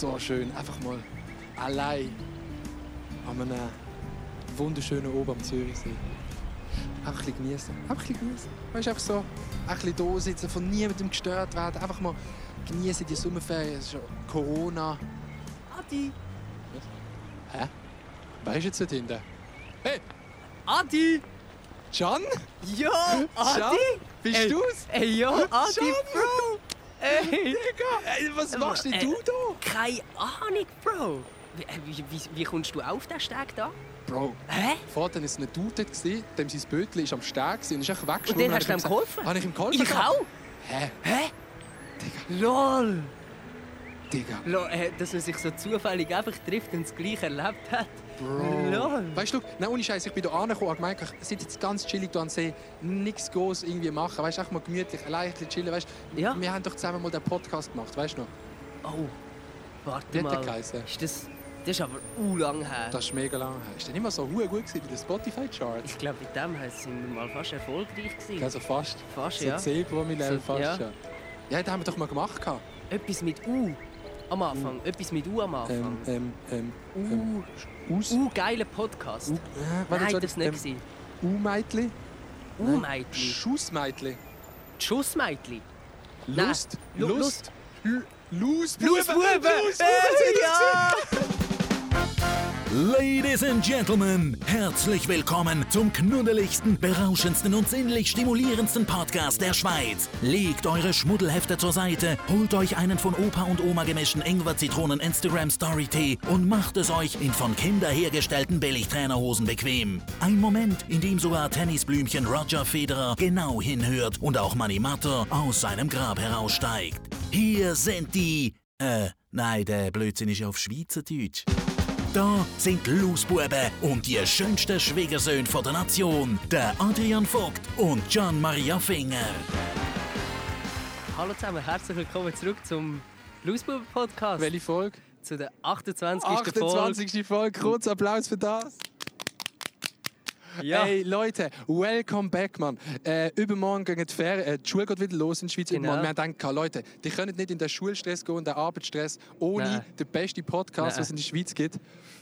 so schön. Einfach mal allein an einem wunderschönen Oben am Zürichsee. Einfach ein bisschen genießen. Einfach ein bisschen genießen. Weißt du, einfach so ein bisschen da sitzen, von niemandem gestört werden. Einfach mal genießen die Sommerferien. Es ist ja Corona. Adi! Hä? Wer ist jetzt dort hinten? Hey, Adi! Can? Can? Adi! Bist Ey, du's? Ey, ja, Adi, Can, Bro! Ey! Digga, ey, was machst denn Äh, du da? Keine Ahnung, Bro! Wie, äh, wie, wie, wie kommst du auf den Steg da? Bro, Hä? vorher war es ein Dude dem sein Bötchen ist am Steg und ist einfach Und weggeschwommen. dann hast du ihm geholfen? Habe ich ihm geholfen? Ich auch? Hä? Hä? LOL! Digga. Lo, äh, dass man sich so zufällig einfach trifft und das Gleiche erlebt hat. Bro. Lol. Weißt du, nein, ohne Scheiß, ich bin hier angekommen und gemeint, ich sitze jetzt ganz chillig hier am See, nichts groß irgendwie machen, weißt du, einfach mal gemütlich, allein ein bisschen chillen, weißt du. Ja. Wir haben doch zusammen mal den Podcast gemacht, weißt du noch? Oh, warte Wie mal. geheißen? Ist das, das ist aber u lang her. Das ist mega lange her. Ist der nicht mal so hu gut gewesen wie der Spotify-Chart? Ich glaube, mit dem sind wir mal fast erfolgreich gewesen. Also fast. Fast, so ja. 10 Promille, So, fast ja. schon. Ja, den haben wir doch mal gemacht. Etwas mit U am Anfang. Etwas mit U am Anfang. Ähm, ähm, ähm, U, Us? U geile Podcast. U, äh, Nein, das nicht. ähm. U-Meitli? U-Meitli. Schussmeitli? Schussmeitli. Lust? Lu- Lust? Lust? Lustbuben! Lust! Äh, ja! Ladies and Gentlemen, herzlich willkommen zum knuddeligsten, berauschendsten und sinnlich stimulierendsten Podcast der Schweiz. Legt eure Schmuddelhefte zur Seite, holt euch einen von Opa und Oma gemischten Ingwer-Zitronen Instagram Story Tee und macht es euch in von Kinder hergestellten Billigtrainerhosen bequem. Ein Moment, in dem sogar Tennisblümchen Roger Federer genau hinhört und auch Manny Matter aus seinem Grab heraussteigt. Hier sind die... Äh, nein, der Blödsinn ist ja auf Schweizerdeutsch. Da sind die Lausbuben und die schönsten Schwiegersöhne von der Nation, der Adrian Vogt und Gian Maria Finger. Hallo zusammen, herzlich willkommen zurück zum Bluesbuben Podcast. Welche Folge? Zu der 28. Folge. 28. Folge. Kurz Applaus für das. Ja. Hey Leute, welcome back, Mann. Äh, übermorgen gehen die, Ferien, äh, die Schule geht wieder los in der Schweiz. Genau. Übermorgen. Wir haben gedacht, Leute, die können nicht in den Schulstress gehen und den Arbeitsstress ohne Nein. den besten Podcast, was es in der Schweiz gibt.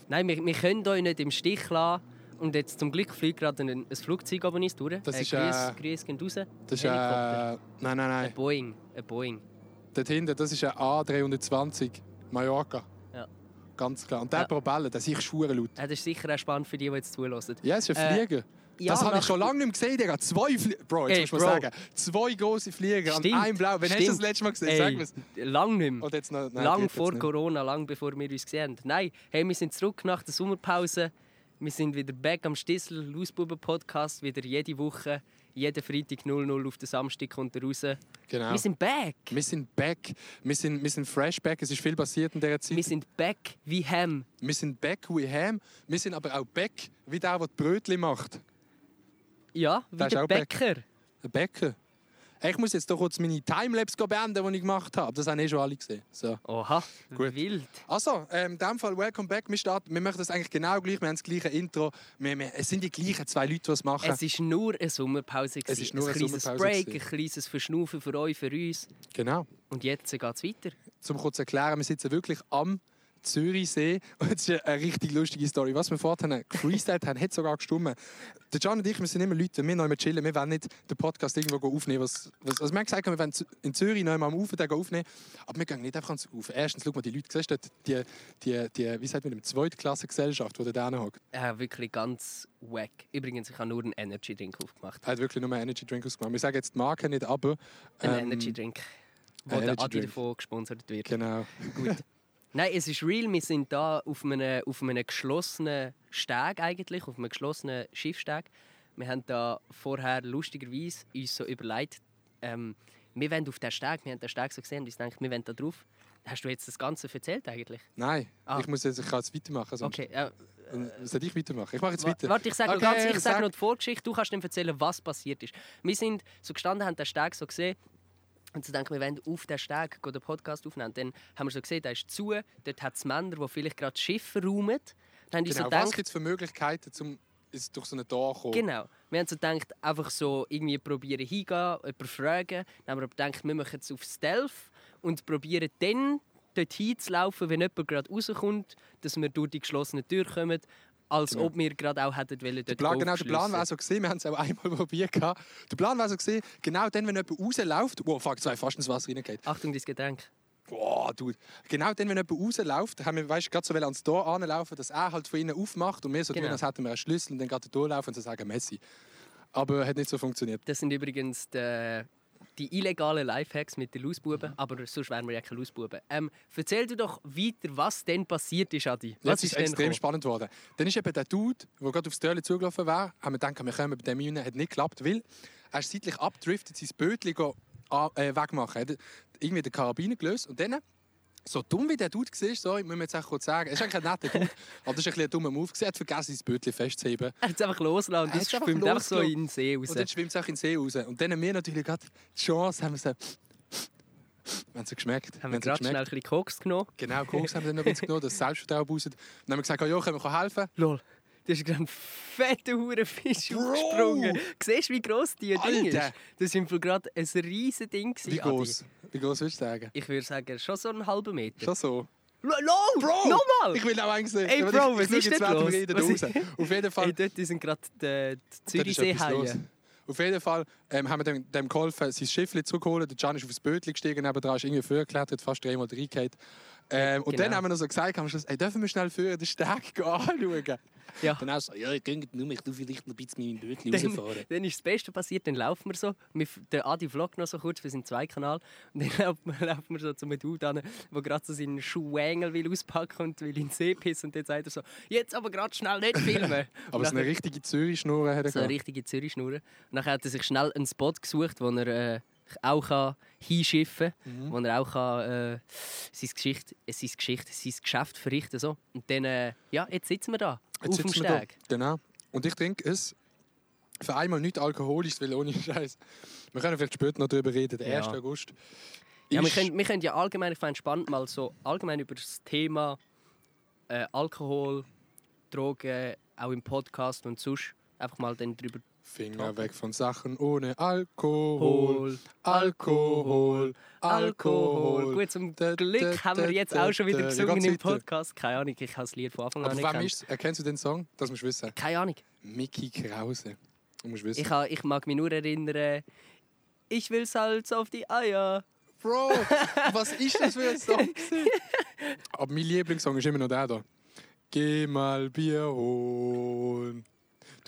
Nein, wir, wir können euch nicht im Stich lassen. Und jetzt zum Glück fliegt gerade ein, ein Flugzeug oben uns durch. Das äh, ist, Grüß, äh, Grüß gehen raus. Das ist äh, Nein, nein, nein. Ein Boeing. Ein Boeing. Dort hinten, das ist ein A320 Mallorca. Ganz klar. Und der Ja. Propeller, der ist schwere laut. Ja, das ist sicher auch spannend für die, die jetzt zulassen. Ja, es ist ein Äh, Flieger. ja, das habe ich schon lange nicht mehr gesehen, Digga. Zwei Flieger. Bro, jetzt Ey, muss man sagen. Zwei große Flieger Stimmt, an einem Blau. Wann hast du das letzte Mal gesehen? Sag mir's. lang nicht mehr. Oder jetzt noch, nein, lang vor jetzt. Corona, lang bevor wir uns gesehen haben. Nein, hey, wir sind zurück nach der Sommerpause. Wir sind wieder back am Stissel, Lausbuben-Podcast. Wieder jede Woche, jeden Freitag 00 auf den Samstag kommt er raus. Genau. Wir sind back. Wir sind back. Wir sind, wir sind fresh back. Es ist viel passiert in dieser Zeit. Wir sind back wie Ham. Wir sind back wie Ham. Wir sind aber auch back wie der, der die Brötchen macht. Ja, wie Der auch back. Bäcker. Bäcker. Ich muss jetzt doch kurz meine Timelapse beenden, die ich gemacht habe. Das haben eh schon alle gesehen. So. Oha, Gut. wild. Also, ähm, in dem Fall, welcome back. Wir, starten, wir machen das eigentlich genau gleich. Wir haben das gleiche Intro. Wir, wir, es sind die gleichen zwei Leute, die es machen. Es war nur eine Sommerpause. Es ist nur ein eine kleines Sommerpause Break, gewesen. ein kleines Verschnaufen für euch, für uns. genau. Und jetzt geht es weiter. Zum kurz zu erklären, wir sitzen wirklich am Zürichsee. Und es ist eine richtig lustige Story. Was wir vorhin gefreestylt haben, hat sogar gestimmt. Der Can und ich, wir sind immer Leute, wir immer chillen, wir wollen nicht den Podcast irgendwo aufnehmen. Was, was, also wir haben gesagt, wir wollen in Zürich noch einmal am Ufer aufnehmen. Aber wir gehen nicht einfach ans Ufer. Erstens, schau mal, die Leute, siehst du die, die, die, wie sagt man, die Zweitklasse-Gesellschaft, die da hockt. Äh, wirklich ganz wack. Übrigens, ich habe nur einen Energy Drink aufgemacht. Er hat wirklich nur einen Energy Drink ausgemacht. Wir sagen jetzt die Marke nicht, aber... Ein ähm, Energy Drink, wo ein der Energy Adi davon gesponsert wird. Genau. Gut. Nein, es ist real. Wir sind da auf einem, auf einem geschlossenen Steg eigentlich, auf einem geschlossenen Schiffsteg. Wir haben da vorher lustigerweise uns so überlegt, ähm, wir wollen auf den Steg, wir haben den Steg so gesehen und uns gedacht, wir wollen da drauf. Hast du jetzt das Ganze erzählt eigentlich? Nein, Ah. ich muss jetzt, ich kann jetzt weitermachen. Sonst. Okay, äh, Soll ich weitermachen? Ich mache jetzt weiter. Warte, ich sage Okay, noch, ganz, ich sag. sage noch die Vorgeschichte. Du kannst dann erzählen, was passiert ist. Wir sind so gestanden, haben den Steg so gesehen. Und so denken wir, wollen auf den Steg den Podcast aufnehmen. Dann haben wir so gesehen, der ist zu. Dort hat es Männer, die vielleicht gerade das Schiff verräumen. Dann Genau, so was gedacht, gibt es für Möglichkeiten, um durch so einen Tor zu kommen? Genau. Wir haben so gedacht, einfach so irgendwie probieren hingehen, jemanden fragen. Dann haben wir gedacht, wir machen es auf Stealth und probieren dann dorthin zu laufen, wenn jemand gerade rauskommt, dass wir durch die geschlossene Tür kommen, als Genau. ob wir gerade auch hätten wollen, dort Der Plan, genau, der Plan war so gesehen, wir haben es auch einmal probiert. gehabt. Der Plan war so gesehen, genau dann, wenn jemand rausläuft, wow, fuck, ich fast ins Wasser reingeht. Achtung, dein Getränk. Boah, du. Genau dann, wenn jemand rausläuft, haben wir, weißt du, gerade so ans Tor anlaufen, dass er halt von innen aufmacht und wir so Genau. tun, als hätten wir einen Schlüssel und dann gerade durchlaufen und so sagen Messi. Aber hat nicht so funktioniert. Das sind übrigens die, die illegalen Lifehacks mit den Lausbuben, aber sonst wären wir ja keine Lausbuben. Ähm, erzähl du doch weiter, was denn passiert ist, Adi. Was Jetzt ist denn extrem gekommen? spannend geworden. Dann ist eben der Dude, der gerade aufs Törli zugelaufen war, haben wir gedacht, wir kommen bei dem rein, hat nicht geklappt, weil er ist seitlich abgedriftet, sein Bötchen äh, wegmachen. Er hat irgendwie den Karabiner gelöst und dann, so dumm wie der Dude war, sorry, müssen wir jetzt kurz sagen, er ist eigentlich ein netter Dude, aber das ist ein, bisschen ein dummer Move. Er hat vergessen, sein Bötchen festzuheben. Er hat es einfach losgelassen und Er einfach schwimmt einfach so in den See raus. Und dann schwimmt es auch in den See raus. Und dann haben wir natürlich gerade die Chance, haben wir so... Haben sie geschmeckt. haben wir gerade schnell ein bisschen Koks genommen. Genau, Koks haben wir dann noch ein bisschen genommen, das Selbstvertrauen boostet. Dann haben wir gesagt, oh, ja, können wir helfen? Lol. Da ist gerade ein fetter Hurenfisch aufgesprungen. Siehst du, wie gross die Ding ist? Das war gerade ein riesiges Ding. gewesen, Wie Adi. groß? Wie groß willst du sagen? Ich würde sagen, schon so einen halben Meter. Schon so. Lol! Bro! Nochmal! Ich will auch eigentlich sehen. Ey, Bro, ich, was ich ist denn los? reden Was Auf jeden Fall. Ey, dort sind gerade die, die dort ist etwas los. Zürichseehaie. Auf jeden Fall ähm, haben wir dem, dem geholfen, sein Schiff zurückzuholen. Der Can ist aufs Bötchen gestiegen, nebenan ist irgendwie vorgeklettert, fast dreimal reingehauen. Ähm, und Genau. dann haben wir noch so gesagt, am Schluss, ey, dürfen wir schnell für den Steg anschauen? Ja. Dann auch so, ja, ich könnt nur, ich tu vielleicht noch ein bisschen mit meinem Bötchen Dann, rausfahren. dann ist das Beste passiert, dann laufen wir so. Wir, der Adi vloggt noch so kurz für seinen Zwei-Kanal. Und dann laufen wir, laufen wir so zu einem Dude an, der gerade so seinen Schuhengel will auspacken und will in den See pissen. Und dann sagt er so, jetzt aber gerade schnell nicht filmen. Aber so eine nachher- richtige Zürich-Schnur hat er so eine richtige Zürich-Schnur. Und dann hat er sich schnell einen Spot gesucht, wo er äh, auch kann hinschiffen kann, Mhm. wo er auch kann, äh, sein, Geschicht, äh, sein, Geschicht, sein Geschäft verrichten so. Und dann, äh, ja, jetzt sitzen wir da, Jetzt auf dem. Steg. Genau. Und ich trinke es für einmal nicht alkoholisch, weil ohne Scheiß. Wir können vielleicht später noch darüber reden, der Ja. 1. August. Ja, wir können, wir können ja allgemein, ich fände spannend, mal so allgemein über das Thema äh, Alkohol, Drogen, auch im Podcast und sonst einfach mal dann drüber Finger weg von Sachen ohne Alkohol. Alkohol. Alkohol. Gut, zum Glück haben wir jetzt auch schon wieder gesungen im? Podcast. Keine Ahnung, ich habe das Lied von Anfang an Aber nicht ist Erkennst du den Song? Das musst du wissen. Keine Ahnung. Mickey Krause. Du musst wissen. Ich, ha, ich mag mich nur erinnern, ich will Salz auf die Eier. Bro, was ist das für ein Song? Aber mein Lieblingssong ist immer noch der da. Geh mal Bier holen.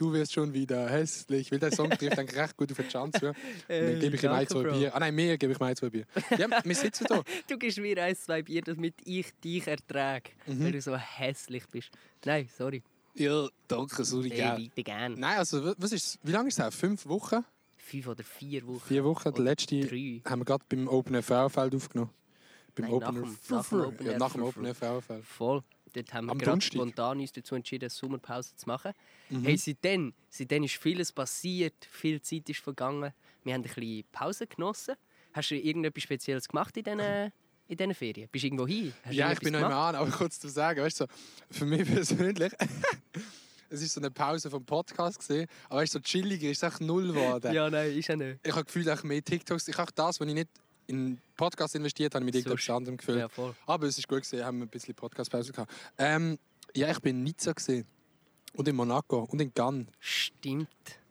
Du wirst schon wieder hässlich. Weil der Song trifft eigentlich recht gut auf die Chance. Ja. Und dann gebe ich ihm ein, zwei Bro. Bier. Ah nein, mehr gebe ich mir ein, zwei Bier. Ja, wir sitzen da. Du gibst mir ein, zwei Bier, damit ich dich ertrage, Mhm. weil du so hässlich bist. Nein, sorry. Ja, danke, sorry, Ey, gell. weiter gern. Nein, also wa- was ist Wie lange ist es her? Fünf Wochen? Fünf oder vier Wochen. Vier Wochen. Der Oder letzte Drei. haben wir gerade beim Open Frauenfeld aufgenommen. Beim Nein, nach Open dem- nach dem nach dem. Open Frauenfeld. Voll. Dort haben wir gerade spontan uns dazu entschieden, eine Sommerpause zu machen. Mhm. Hey, seitdem, seitdem ist vieles passiert, viel Zeit ist vergangen. Wir haben ein bisschen Pause genossen. Hast du irgendetwas Spezielles gemacht in diesen, in diesen Ferien? Bist du irgendwo hin? Hast Ja, ich bin noch an, aber kurz zu sagen, weißt du, so, für mich persönlich, es ist so eine Pause vom Podcast gesehen, aber weißt du, so chilliger ist es echt null geworden. Ja, nein, ist ja nicht. Ich habe gefühlt auch mehr TikToks. Ich habe das, was ich nicht in einen Podcast investiert habe, mit So irgendetwas sch- anderem gefüllt. Ja, voll. Aber es ist gut gesehen, haben wir ein bisschen Podcast-Pause gehabt. Ähm, ja, ich bin in Nizza gesehen und in Monaco und in Cannes. Stimmt.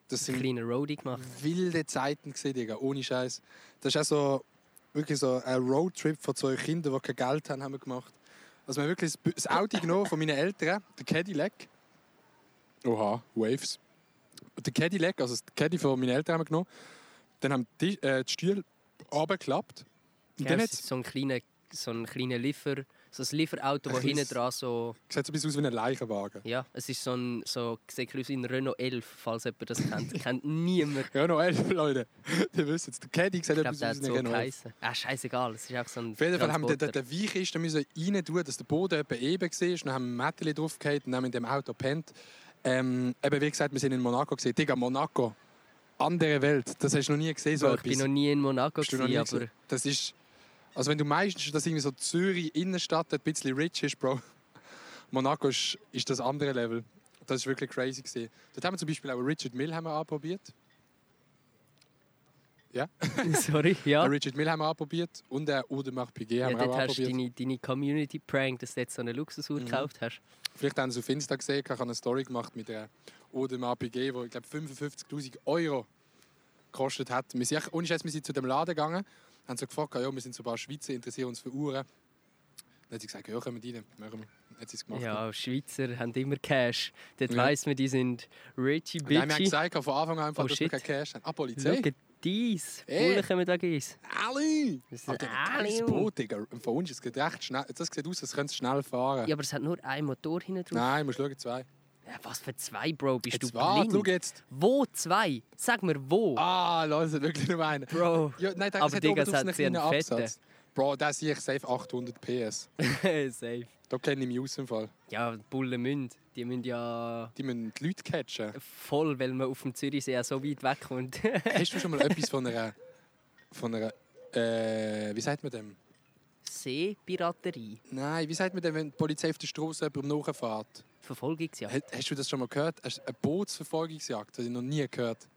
Das sind kleinen Roadie gemacht. wilde Zeiten gesehen, Digga, ohne Scheiß. Das ist auch so wirklich so ein Roadtrip von zwei Kindern, die kein Geld haben, haben wir gemacht. Also wir haben wirklich das Auto genommen von meinen Eltern, der Cadillac. Oha, Waves. Der Cadillac, also das Caddy von meinen Eltern haben wir genommen. Dann haben die, äh, die Stühle runtergeklappt. Und Ja, dann so ein kleiner, so ein kleiner Liefer, so ein Lieferauto, das hinten dran so, sieht so ein bisschen aus wie ein Leichenwagen. ja, es ist so ein, so, sieht aus wie ein Renault 11, falls jemand das kennt. kennt niemand. Noch elf Leute. Die wissen es. Der Caddy sieht etwas aus wie so ein Renault. geheißen. Ah, scheißegal, es ist auch so ein Auf jeden Fall haben wir den, den müssen rein tun, dass der Boden etwa eben war. Dann haben wir ein Mädchen draufgehauen und haben in dem Auto gepennt. Ähm, eben wie gesagt, wir sind in Monaco gesehen. Digga, Monaco. Andere Welt. Das hast du noch nie gesehen, so ich bin noch nie in Monaco, gewesen, aber? Das ist... Also wenn du meinst, dass irgendwie so Zürich Innenstadt ein bisschen rich ist, Bro. Monaco ist, ist das andere Level. Das ist wirklich crazy gesehen. Dort haben wir zum Beispiel auch Richard wir anprobiert. Ja. Sorry, ja. Richard Mill haben wir anprobiert und Audemars Piguet ja haben wir dort auch hast du anprobiert. deine, deine Community Prank, dass du jetzt so eine Luxusuhr Mhm. gekauft hast. Vielleicht haben sie auf Insta gesehen, ich habe eine Story gemacht mit einer Audemars Piguet, die ich glaube 55'000 Euro gekostet hat. Wir sind, echt- ohne Scheiß, wir sind zu dem Laden gegangen, haben so gefragt, ja, wir sind so ein paar Schweizer, interessieren uns für Uhren. Dann hat sie gesagt, ja, kommen wir rein, machen wir. Hat sie es gemacht. Ja, Schweizer haben immer Cash. Dort Ja. weiss man, die sind richy dann haben wir bitchy. gesagt, von Anfang an, einfach, Oh, dass wir shit. kein Cash haben. Ah, Polizei? Schau dies. Ey. Bullen kommen da geiss. Ali! Das ist ein. Boot, Digga. Von uns es geht recht schnell. Das sieht aus, als könnte es schnell fahren. Ja, aber es hat nur einen Motor hinten drauf. Nein, musst schauen, zwei. Was für zwei, Bro? Bist Jetzt du warte, blind? schau jetzt. Wo zwei? Sag mir wo. Ah, Leute, es wirklich nur einen. Bro. Ja, nein, das Aber Digga, es hat einen sie einen kleinen fetten. Bro, da sehe ich safe 800 PS. Safe. Da kenne ich mich aus im Fall. Ja, die Bullen müssen. Die müssen ja Die müssen die Leute catchen. voll, weil man auf dem Zürichsee ja so weit weg kommt. Hast du schon mal etwas von einer... Von einer... Äh, wie sagt man dem? Seepiraterie. Nein, wie sagt man dem, wenn die Polizei auf der Straße jemandem nachfährt? Verfolgungsjagd. Hast du das schon mal gehört? Eine Bootsverfolgungsjagd? Das habe ich noch nie gehört.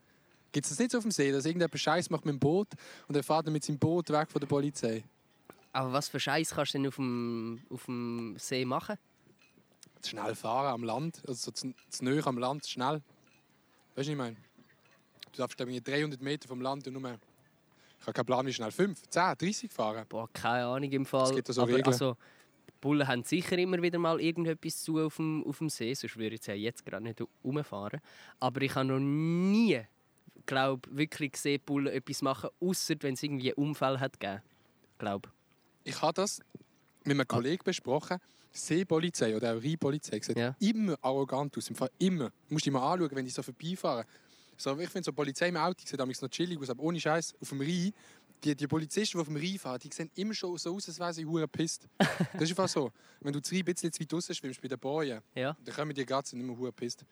Gibt es das nicht so auf dem See, dass irgendjemand Scheiß macht mit dem Boot und er fährt dann mit seinem Boot weg von der Polizei? Aber was für Scheiß kannst du denn auf dem, auf dem See machen? Zu schnell fahren am Land, also so zu, zu nahe am Land, zu schnell. Weißt du, was ich meine? Du darfst glaube ich 300 Meter vom Land und nur... Ich habe keinen Plan, wie schnell. 5, 10, 30 fahren. Boah, keine Ahnung im Fall. Es gibt da so Regeln. also, Bullen haben sicher immer wieder mal irgendetwas zu auf dem, auf dem See, sonst würde ich jetzt ja jetzt gerade nicht rumfahren. Aber ich habe noch nie, glaube wirklich gesehen, Bullen etwas machen, außer wenn es irgendwie einen Unfall hat gegeben. Glaub. Ich habe das mit einem Kollegen besprochen. Seepolizei oder auch Rheinpolizei sieht Ja. immer arrogant aus. Im Fall immer. Du musst mal anschauen, wenn die so vorbeifahren. So, ich finde so Polizei im Auto sieht noch chillig aus, aber ohne Scheiß auf dem Rhein. Die, die Polizisten, die auf dem Rhein fahren, die sehen immer schon so aus, als wären sie hure pisst. Das ist einfach so. Wenn du zu Rhein ein bisschen zu weit draussen schwimmst bei den Bojen, Ja. dann kommen die Gats nicht mehr hure pisst.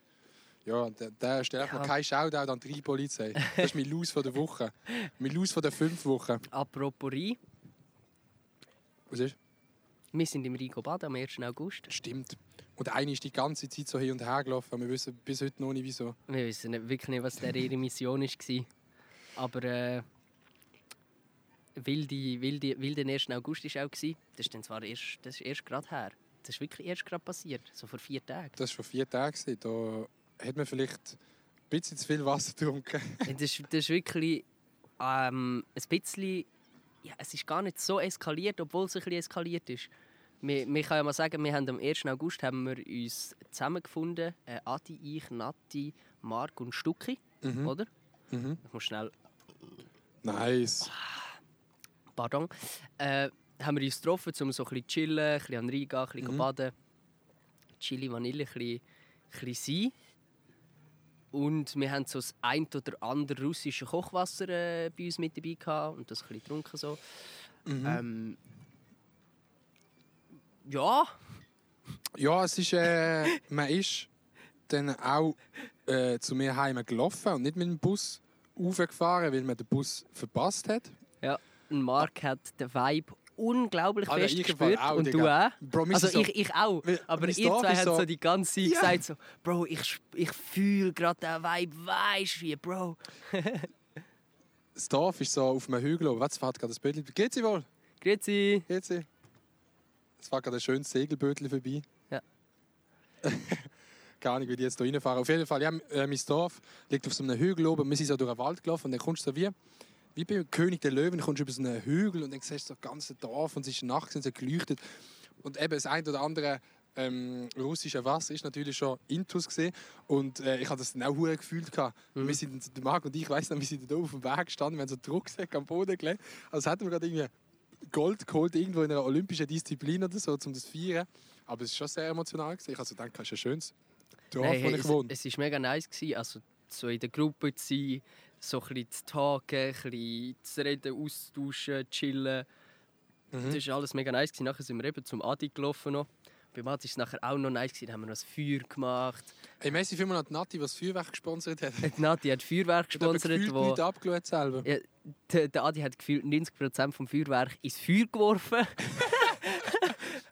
Ja, da, da stellt Ja. ja. kein Shoutout an die Rheinpolizei. Das ist mein Los von der Woche. Mein Los von der fünf Wochen. Apropos Rhein, Was ist? wir sind im Rhein baden am 1. August. Stimmt. Und eine ist die ganze Zeit so hin und her gelaufen. Wir wissen bis heute noch nicht, wieso. Wir wissen nicht, wirklich nicht, was der ihre Mission war. Aber äh, wilde, wilde, wilde 1. August war auch. gewesen. Das ist dann zwar erst, das ist erst gerade her. Das ist wirklich erst gerade passiert, so vor vier Tagen. Das war vor vier Tagen. Da hat man vielleicht ein bisschen zu viel Wasser getrunken. Das, ist- das ist wirklich ähm, ein bisschen. Ja, es ist gar nicht so eskaliert, obwohl es ein bisschen eskaliert ist. Wir, wir können ja mal sagen, wir haben am 1. August haben wir uns zusammengefunden. Äh, Adi, ich, Nati, Marc und Stucki, Mhm. oder? Mhm. Ich muss schnell Nice. Pardon, äh, haben wir uns getroffen, um so ein bisschen chillen, ein bisschen an Rhein gehen, ein bisschen Mhm. baden. Chili, Vanille, ein bisschen, ein bisschen sein. Und wir haben so das ein oder andere russische Kochwasser äh, bei uns mit dabei gehabt und das ein bisschen getrunken. So. Mhm. Ähm, ja, Ja, es ist, äh, man ist dann auch äh, zu mir heim gelaufen und nicht mit dem Bus aufgefahren, weil man den Bus verpasst hat. ja. Und Marc hat den Vibe unglaublich Alter, fest ich im Fall gespürt auch, und du auch. Bro, Also so- ich, ich auch. Aber ihr zwei habt so- so die ganze Zeit Ja. gesagt so, Bro, ich, ich fühle gerade den Vibe, weisst wie, Bro. Das Dorf ist so auf einem Hügel oben. Was fährt gerade das Bötchen? Geht sie wohl? Grüezi. Geht sie? Es fährt gerade ein schönes Segelbötchen vorbei. Ja. Keine Ahnung, wie die jetzt hier reinfahren. Auf jeden Fall, ja, äh, mein Dorf liegt auf so einem Hügel oben. Wir sind so durch den Wald gelaufen und dann kommst du so wie, wie beim König der Löwen, kommst du über so einen Hügel und dann siehst du so das ganze Dorf und es ist nachts und so geleuchtet. Und eben das ein oder andere ähm, russische Wasser ist natürlich schon intus gesehen und äh, ich habe das dann auch hure gefühlt gehabt. Mhm. Wir sind der Marc und ich weiß noch, wir sind da auf dem Weg gestanden, wir haben so Rucksack am Boden gelegt. Also hätten wir gerade irgendwie Gold geholt irgendwo in einer olympischen Disziplin oder so, um das zu feiern. Aber es ist schon sehr emotional gewesen. Ich also denke, es ist ein schönes Dorf, Hey, wo hey, ich es, wohne. es war mega nice. Gewesen. Also, so in der Gruppe zu sein, so ein bisschen zu tagen, ein bisschen zu reden, austauschen, chillen. Mhm. Das war alles mega nice. Nachher sind wir eben zum Adi gelaufen. Noch. Beim Adi war es nachher auch noch nice. Da haben wir noch ein Feuer gemacht. Hey, merci vielmals an die Nati, die das Feuerwerk gesponsert hat. Die Nati hat Feuerwerk gesponsert, wo abgeschaut selber. ja, der, der Adi hat gefühlt 90% vom Feuerwerk ins Feuer geworfen.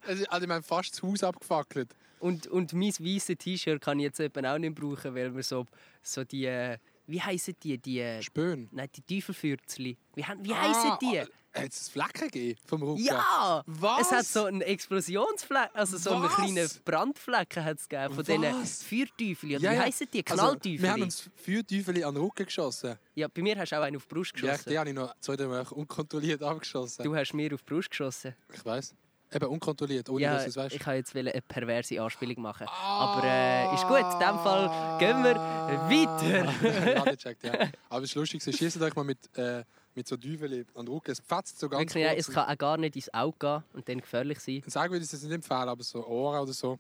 Also, also, wir haben fast das Haus abgefackelt. Und, und mein weißes T-Shirt kann ich jetzt eben auch nicht brauchen, weil wir so, so die, äh, wie heißen die? die äh, Spön. nein, die Teufelfürzli. Wie, wie Ah, heißen die? Hat es Flecken gegeben vom Rücken? Ja! Was? Es hat so einen Explosionsfleck, also so einen kleinen Brandflecken hat's gegeben von diesen Was? Feuerteufeln. Oder Ja, wie ja. heißen die? Also, Knallteufel. wir haben uns Feuerteufel an den Rücken geschossen. ja, bei mir hast du auch einen auf die Brust Ja, geschossen. die habe ich noch zwei drei Mal unkontrolliert abgeschossen. Du hast mir auf die Brust geschossen. Ich weiß. Eben unkontrolliert, ohne ja, dass du es weißt. ich wollte jetzt eine perverse Anspielung machen. Aber äh, ist gut, in dem Fall gehen wir weiter. ja, nicht checkt, ja. Aber es ist lustig, sie schießen euch mal mit, äh, mit so Düvel an den Rücken. Es fetzt so ganz Wirklich, ja, es kann auch gar nicht ins Auge gehen und dann gefährlich sein. Sagen würde ich es nicht empfehlen, aber so Ohren oder so.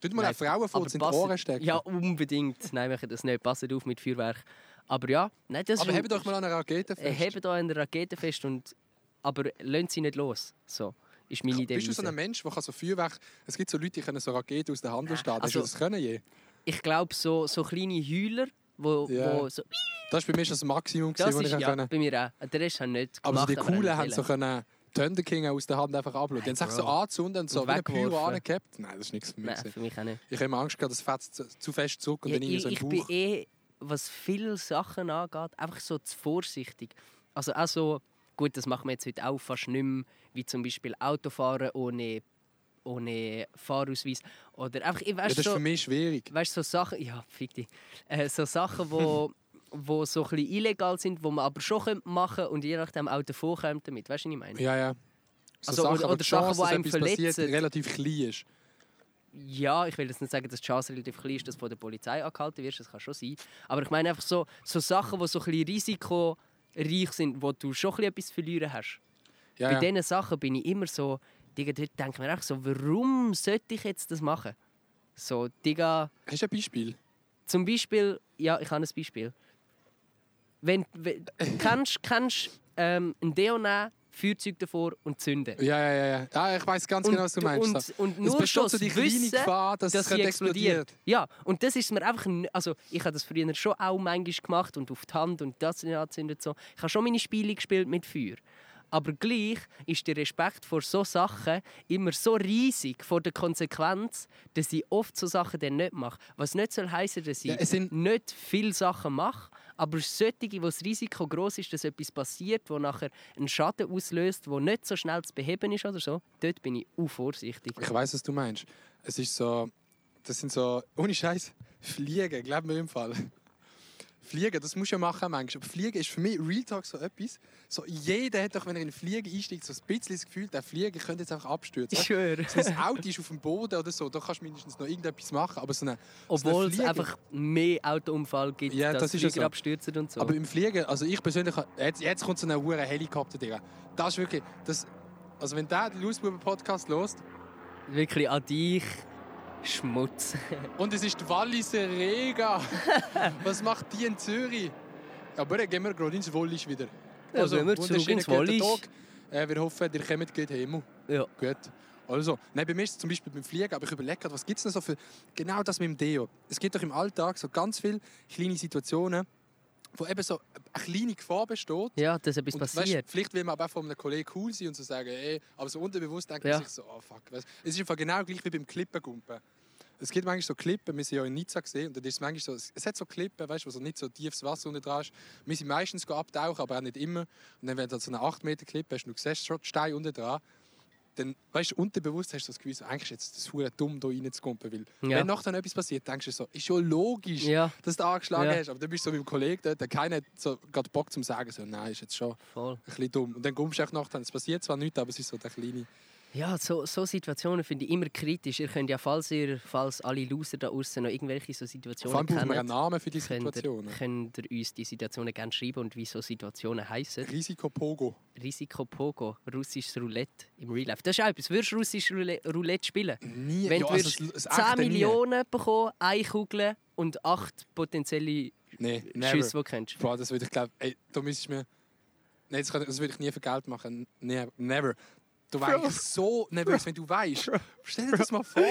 Tut mal Nein, auch Frauen vor, aber in die passet- Ohren stecken. Ja, unbedingt. Nein, machen das nicht. Passet auf mit Feuerwerk. Aber ja, nein, das aber ist hebt euch mal an einer Rakete fest. hebt euch an der Rakete fest und aber lasst sie nicht los. So ist meine Idee. Bist du so ein Mensch, der so Feuerwerk... Es gibt so Leute, die können so Raketen aus der Hand starten. Hast also- du das können je? Ich glaube so, so kleine Heuler, wo, Ja. wo so, Das war bei mir schon das Maximum, das gewesen, was ist ich ja, können. bei mir auch. Der Rest haben nicht Aber so gemacht. die Coolen haben so können Thunder King aus der Hand einfach abladen. Die haben sich so angezündet und so Und wie ein Pyro angehabt. Nein, das ist nichts für mich. Nein, für mich auch nicht. Ich habe immer Angst gehabt, das fetzt zu, zu fest zurück und Ja, dann irgendwie ich so im ich bin Bauch. eh, was viele Sachen angeht, einfach so zu vorsichtig. Also auch so, gut, das machen wir jetzt heute auch fast nicht mehr, wie zum Beispiel Autofahren ohne, ohne Fahrausweis. Oder einfach, ich Ja, weißt das ist so, für mich schwierig. weißt, so Sachen, ja, fick dich, äh, so Sachen, wo, wo so ein bisschen illegal sind, wo man aber schon könnte machen und je nachdem auch davon kommt damit. Weißt du, was ich meine? Ja, ja. So Also, oder- aber oder die Sachen, Chance, die einem verletzen. relativ klein ist. Ja, ich will jetzt nicht sagen, dass die Chance relativ klein ist, dass du von der Polizei angehalten wirst. Das kann schon sein. Aber ich meine einfach so, so Sachen, die so ein bisschen risikoreich sind, wo du schon etwas verlieren hast. Ja, Bei ja. diesen Sachen bin ich immer so, Digga, dort denke ich mir einfach so, warum sollte ich jetzt das machen? So, Digga, Hast du ein Beispiel? zum Beispiel, ja, ich habe ein Beispiel. Wenn, wenn kannst, kannst ähm, ein Deo nehmen, Feuerzeug davor und zünden. Ja, ja, ja. ja. ja ich weiß ganz genau, was du meinst. Und, und es nur schon besteht so die kleine Gefahr, dass, dass es explodiert. Ja, und das ist mir einfach. Also, ich habe das früher schon auch manchmal gemacht und auf die Hand und das angezündet. So. Ich habe schon meine Spiele gespielt mit Feuer. Aber gleich ist der Respekt vor so Sachen immer so riesig vor der Konsequenz, dass ich oft so Sachen dann nicht mache. Was nicht soll heißen, dass ich Ja, es nicht viele Sachen mache, aber solche, wo das Risiko groß ist, dass etwas passiert, wo nachher einen Schaden auslöst, wo nicht so schnell zu beheben ist oder so, dort bin ich auch vorsichtig. Ich weiß, was du meinst. Es ist so, das sind so, ohne Scheiß, Fliegen, glaub mir im Fall. Fliegen, das musst du ja machen manchmal. Aber Fliegen ist für mich Real Talk so etwas. So, jeder hat doch, wenn er in den Flieger einsteigt, so ein bisschen das Gefühl, der Flieger könnte jetzt einfach abstürzen. Ich schwöre. So ein Auto ist auf dem Boden oder so, da kannst du mindestens noch irgendetwas machen. Aber, so eine, Obwohl so eine es Flieger- einfach mehr Autounfall gibt, Ja, dass das Flieger so. abstürzen und so. aber im Fliegen, also ich persönlich, jetzt, jetzt kommt so ein hoher Helikopter, Digga. Das ist wirklich, das, also wenn der den Lausbuben-Podcast lost Wirklich an dich Schmutz. und es ist die Walliser Rega, was macht die in Zürich? Aber dann gehen wir gerade ins Wallis wieder. Ja, gehen wir zurück ins Wallis. Tag. Äh, wir hoffen, ihr kommt gut heim. ja. Gut. Also, nein, bei mir ist es zum Beispiel beim Fliegen, aber ich überlege gerade, was gibt es noch so für genau das mit dem Deo? Es gibt doch im Alltag so ganz viele kleine Situationen, wo eben so eine kleine Gefahr besteht. ja, dass etwas Und passiert. Weißt, vielleicht will man aber auch von einem Kollegen cool sein und so sagen, ey, aber so unterbewusst denkt Ja. man sich so, oh fuck. Weißt, es ist einfach genau gleich wie beim Klippengumpen. Es gibt manchmal so Klippen, wir sind ja in Nizza gesehen und dann ist es manchmal so, es hat so Klippen, weißt, wo so nicht so tiefes Wasser unten dran ist. Wir sind meistens abtauchen, aber auch nicht immer. Und dann, wenn du so eine 8 Meter Klippe hast und du siehst schon die Steine unten dran, dann, weißt du, unterbewusst hast du das Gefühl, eigentlich ist jetzt das hure dumm, da reinzukumpen. Weil, Ja. wenn nachher etwas passiert, denkst du so, ist ja logisch, Ja, dass du angeschlagen Ja. hast. Aber dann bist du so wie ein Kollege dort, der keiner hat so gerade Bock zum sagen, so, nein, ist jetzt schon voll. ein bisschen dumm. Und dann kommst du echt nachher, es passiert zwar nichts, aber es ist so der kleine. Ja, so, so Situationen finde ich immer kritisch. Ihr könnt ja, falls ihr, falls alle Loser da außen noch irgendwelche so Vor Situationen allem brauchen wir einen Namen für die könnt ihr, Situationen. könnt ihr uns die Situationen gerne schreiben und wie so Situationen heißen. Risiko Pogo. Risiko Pogo, russisches Roulette im Real Life. Das ist auch etwas. Würdest du russisches Roulette spielen? Nie. Wenn ja, du also würdest das- das 10 echte nie. Millionen bekommen, eine Kugel und acht potenzielle Nee, never. Schüsse, die du kennst. Boah, das würde ich glaube, da müsstest du mir. Nein, das, kann, das würde ich nie für Geld machen. Nee, never. Du Bro. wärst so nervös, wenn du weißt. Stell dir das mal vor.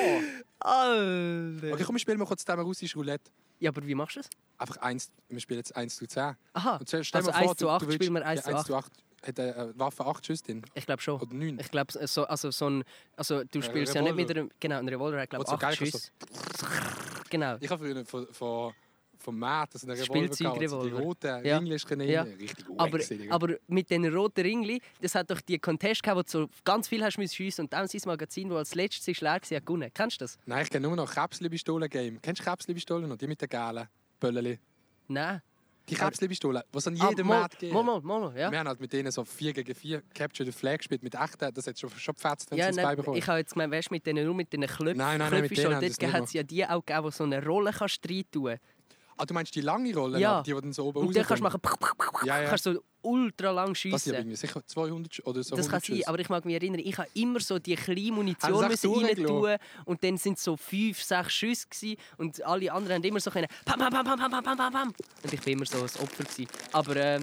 Alter! Okay, komm, wir spielen mal kurz zusammen russisch Roulette. Ja, aber wie machst du das? Einfach eins, wir spielen jetzt 1 zu 10. Aha, Und stell stell Also mal vor, 1 zu du- 8 du willst- spielen wir 1 ja, zu 1 zu 8. Hat eine äh, Waffe 8 Schüsse drin? ich glaube schon. Oder 9? Ich glaube, so, also so ein, also du spielst ja nicht mit einem, genau, ein Revolver hat glaube ich geil acht kannst du Schüsse. Genau. Ich habe früher von, von, vom Markt, also eine Revolver, gehabt, also die roten Ja. Englisch können Ja. richtig Aber, aber mit den roten Ringli, das hat doch die Contest gehabt, wo du so ganz viel hast müssen schiessen und dann sein Magazin, das als letztes ist leer war, hat gewonnen. Kennst du das? Nein, ich kenne nur noch Käpsli-Pistolen-Game. Kennst du Käpsli-Pistolen noch? Die mit den gelben Bölleli. Nein. Die Käpsli-Pistolen, die es an Ah, jedem mal, Markt gibt. mal, mal, ja. Wir haben halt mit denen so 4 gegen 4 Capture the Flag gespielt, mit echten, das hat schon, schon gefetzt, wenn Ja, sie es nein, beibekommen. ich habe jetzt gemeint, weißt du, mit denen, nur mit diesen Klöpfen. Nein, nein, nein, mit denen Dort hat es ja die auch gegeben, die so eine Rolle kannst rein tun Ah, du meinst die lange Rolle, Ja. die, die dann so oben Und dann kannst du machen, Ja, ja. kannst so ultra lang Das sind schiessen. irgendwie sicher 200 Sch- oder so Das kann 100 sein, aber ich mag mich erinnern, ich habe immer so die kleine Munition müssen echt rein tun und dann sind es so fünf, sechs Schüsse gewesen, und alle anderen haben immer so können pam, pam, pam, pam, pam, pam, pam, pam, und ich bin immer so ein Opfer gewesen. Aber äh,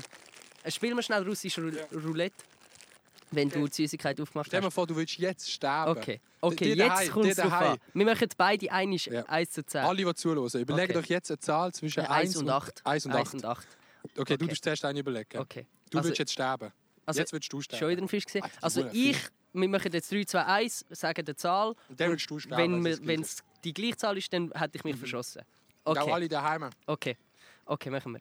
spielen wir schnell russisch Rou- Roulette, wenn du die Süßigkeit aufgemacht Stell dir hast. vor, du willst jetzt sterben. Okay, okay Die jetzt kommt es drauf an. Wir machen beide einisch Ja. 1 zu 10. Alle, die zuhören, überlegt Okay. euch jetzt eine Zahl zwischen Äh, 1 1 und 8. 1 und 8. und 8. Okay, du Okay. darfst zuerst einen überlegen. Okay. Du Also- willst jetzt sterben. Also, jetzt willst du sterben. Schon wieder ein Fisch gesehen. Also ich, wir machen jetzt 3, 2, 1, sagen die Zahl. Und dann willst du sterben. Wenn es die gleiche Zahl ist, dann hätte ich mich verschossen. Und auch Okay, alle daheim. okay. Okay, machen wir.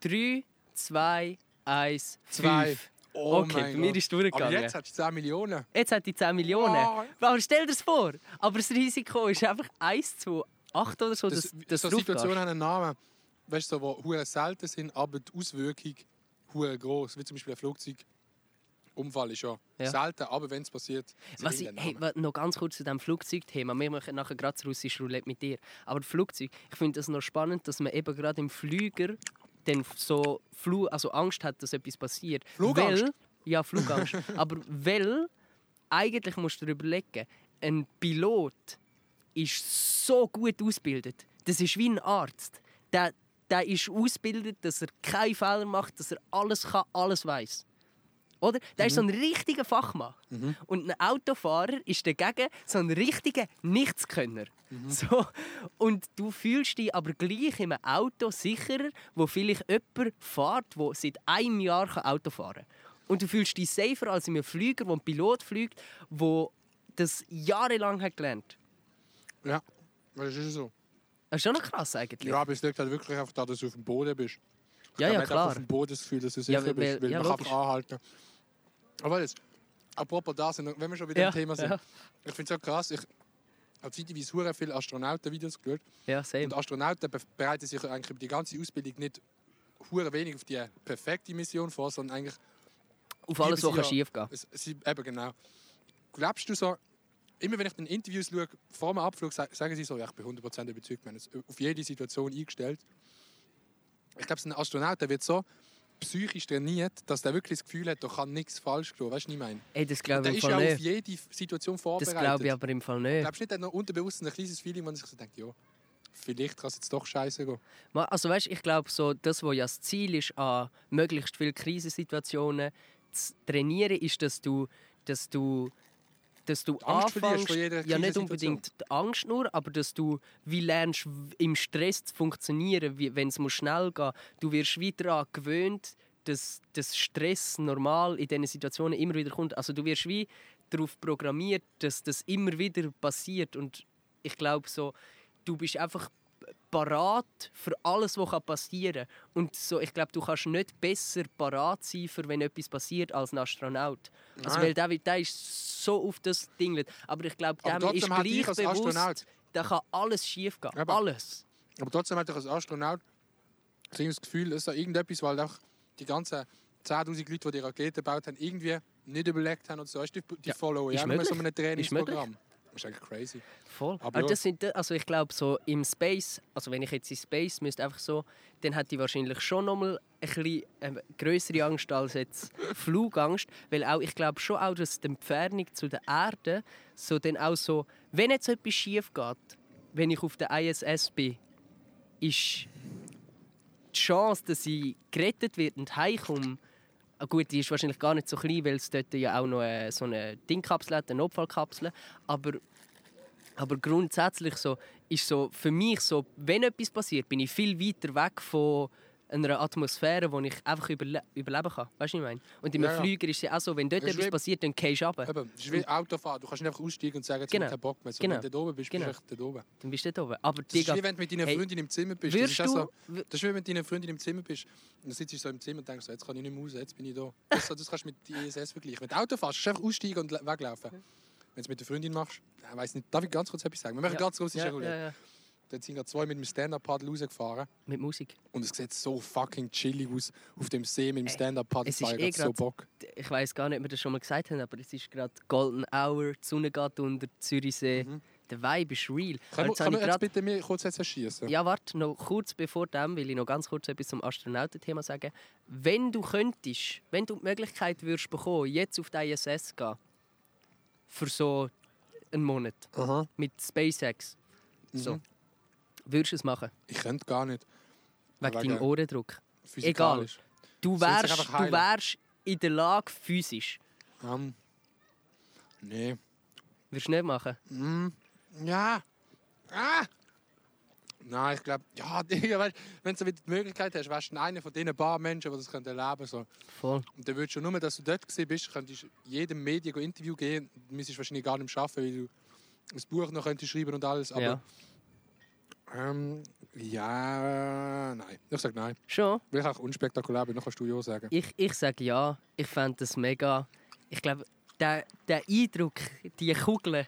3, 2, 1, Zwei. 5. Oh okay, bei mir ist es durchgegangen. Aber jetzt hast du 10 Millionen. Jetzt hat die 10 Millionen. Oh. Aber stell dir das vor. Aber das Risiko ist einfach 1 zu 8 oder so, Das, dass, dass so Situationen haben einen Namen, weißt du, so, die selten sind, aber die Auswirkung hure groß. Wie zum Beispiel ein Flugzeugunfall ist ja, Ja. selten, aber wenn es passiert, sie Was ich, hey, noch ganz kurz zu diesem Flugzeugthema. Wir machen nachher gerade das russische Roulette mit dir. Aber das Flugzeug, ich finde es noch spannend, dass man eben gerade im Flüger dann so Flu also Angst hat, dass etwas passiert. Flugangst? Weil, ja, Flugangst. aber weil, eigentlich musst du dir überlegen, ein Pilot ist so gut ausgebildet. Das ist wie ein Arzt. Der, der ist ausgebildet, dass er keinen Fehler macht, dass er alles kann, alles weiß. Oder? Der ist so ein richtiger Fachmann. Und ein Autofahrer ist dagegen so ein richtiger Nichtskönner. So. Und du fühlst dich aber gleich in einem Auto sicherer, wo vielleicht jemand fährt, der seit einem Jahr Auto fahren kann. Und du fühlst dich safer als in einem Flüger, wo ein Pilot fliegt, der das jahrelang hat gelernt Ja, das ist so. Das ist schon noch krass eigentlich. Ja, aber es liegt halt wirklich einfach daran, dass du auf dem Boden bist. Ja, ja klar. auf dem Boden das Gefühl, dass du Ja, sicher weil- bist, weil ja, man logisch. kann anhalten. Aber jetzt, apropos das, wenn wir schon wieder Ja, im Thema sind. ja. Ich finde es so krass, ich habe zeitweise hure viele Astronautenvideos geschaut. Ja, same. Und Astronauten be- bereiten sich eigentlich über die ganze Ausbildung nicht hure wenig auf die perfekte Mission vor, sondern eigentlich Auf alles, was schief gehen. Sie, eben genau. Glaubst du so, immer wenn ich in Interviews schaue, vor dem Abflug, sa- sagen sie so, ja, ich bin 100% überzeugt, wir haben es auf jede Situation eingestellt. Ich glaube, ein Astronaut der wird so psychisch trainiert, dass der wirklich das Gefühl hat, da kann nichts falsch gehen. Weißt du, was ich meine? Ey, das glaube der ich ist im Fall auch auf nicht. jede Situation Das vorbereitet. glaube ich aber im Fall nicht. Glaubst du nicht, er hat noch unterbewusst ein kleines Feeling, wo man sich so denkt, ja, vielleicht kann es jetzt doch scheiße gehen. Also weißt, ich glaube so, das, was ja das Ziel ist, an möglichst viele Krisensituationen zu trainieren, ist, dass du, dass du, dass du Angst anfängst, ja nicht unbedingt die Angst nur, aber dass du wie lernst, im Stress zu funktionieren, wenn es muss schnell gehen. Du wirst wieder daran gewöhnt, dass, dass Stress normal in diesen Situationen immer wieder kommt. Also du wirst wie darauf programmiert, dass das immer wieder passiert und ich glaube so, du bist einfach parat für alles, was passieren kann. Und so, ich glaube, du kannst nicht besser parat sein, für wenn etwas passiert, als ein Astronaut. Also, Nein. weil der, der ist so auf das Ding. Aber ich glaube, dem ist gleich bewusst, Astronaut- da kann alles schief gehen. Aber- Alles. Aber trotzdem hat ich als Astronaut so das Gefühl, dass da irgendetwas, weil auch die ganzen 10'000 Leute, die die Rakete gebaut haben, irgendwie nicht überlegt haben und so. Du, Die, die Ja, followen ist ja so einem Ist Trainingsprogramm. Das ist eigentlich crazy. Voll. Aber ja. das sind, also ich glaube, so im Space, also wenn ich jetzt in Space müsste, einfach so, dann hätte ich wahrscheinlich schon nochmal ein bisschen äh, größere Angst als jetzt Flugangst. Weil auch, ich glaube schon auch, dass die Entfernung zu der Erde so dann auch so, wenn jetzt etwas schief geht, wenn ich auf der ISS bin, ist die Chance, dass ich gerettet wird und heimkomme, gut, die ist wahrscheinlich gar nicht so klein, weil es dort ja auch noch äh, so eine Dingkapsel hat, eine Notfallkapsel. Aber, aber grundsätzlich so, ist so für mich so, wenn etwas passiert, bin ich viel weiter weg von einer Atmosphäre, wo ich einfach überle überleben kann. Weißt du, was ich meine? Und in einem Ja. Flüger ist es ja auch so, wenn dort etwas passiert, dann gehst du runter. Eben, das ist wie Autofahren. Du kannst nicht einfach aussteigen und sagen, jetzt Genau. keinen Bock mehr. So, Genau. Wenn du dort oben bist, Genau. bist du echt dort oben. Dann bist du dort oben. Aber Das ist wie wenn du mit deiner hey, Freundin im Zimmer bist. Das ist, auch du... so, das ist wie wenn du mit deiner Freundin im Zimmer bist. Und dann sitzt du so im Zimmer und denkst, so, jetzt kann ich nicht mehr raus, jetzt bin ich da. Das, das kannst du mit der ISS vergleichen. Wenn du Auto fährst, kannst du einfach aussteigen und weglaufen. Wenn du es mit der Freundin machst, ich weiß nicht, darf ich ganz kurz etwas sagen? Wir machen Ja. ganz kurz ja, Roulette. ja, ja. Dann sind gerade zwei mit dem Stand-Up-Paddle rausgefahren. Mit Musik. Und es sieht so fucking chillig aus auf dem See mit dem Stand-Up-Paddle. es ist eh Ich hab so grad- Bock. Ich weiß gar nicht, ob wir das schon mal gesagt haben, aber es ist gerade Golden Hour, die Sonne geht unter, Zürichsee. Mhm. Der Vibe ist real. Können wir, jetzt habe können wir grad- bitte mir kurz jetzt schießen? Ja, warte, noch kurz bevor dem will ich noch ganz kurz etwas zum Astronautenthema sagen. Wenn du könntest, wenn du die Möglichkeit würdest bekommen, jetzt auf die ISS zu gehen, für so einen Monat Aha. mit SpaceX, so, Mhm. Würdest du es machen? Ich könnte gar nicht. Wegen Wegen- deinem Ohrendruck. Physikalisch. Du wärst, du wärst in der Lage, physisch. Ähm, nee. Würdest du nicht machen? Mm, ja. Ah! Nein, ich glaube, ja, Digga, wenn du so wieder die Möglichkeit hast, wärst du einer von diesen paar Menschen, die das erleben können. So. Voll. Und dann würdest du nur, dass du dort bist, könntest du jedem Medien ein Interview geben. Du müsstest wahrscheinlich gar nicht arbeiten, weil du ein Buch noch könntest schreiben und alles. Aber Ja. Ähm, ja, nein. Ich sage nein. Schon? Will ich auch unspektakulär bin, dann kannst du ja sagen. Ich, ich sage ja. Ich fände das mega. Ich glaube, der, der Eindruck, die Kugeln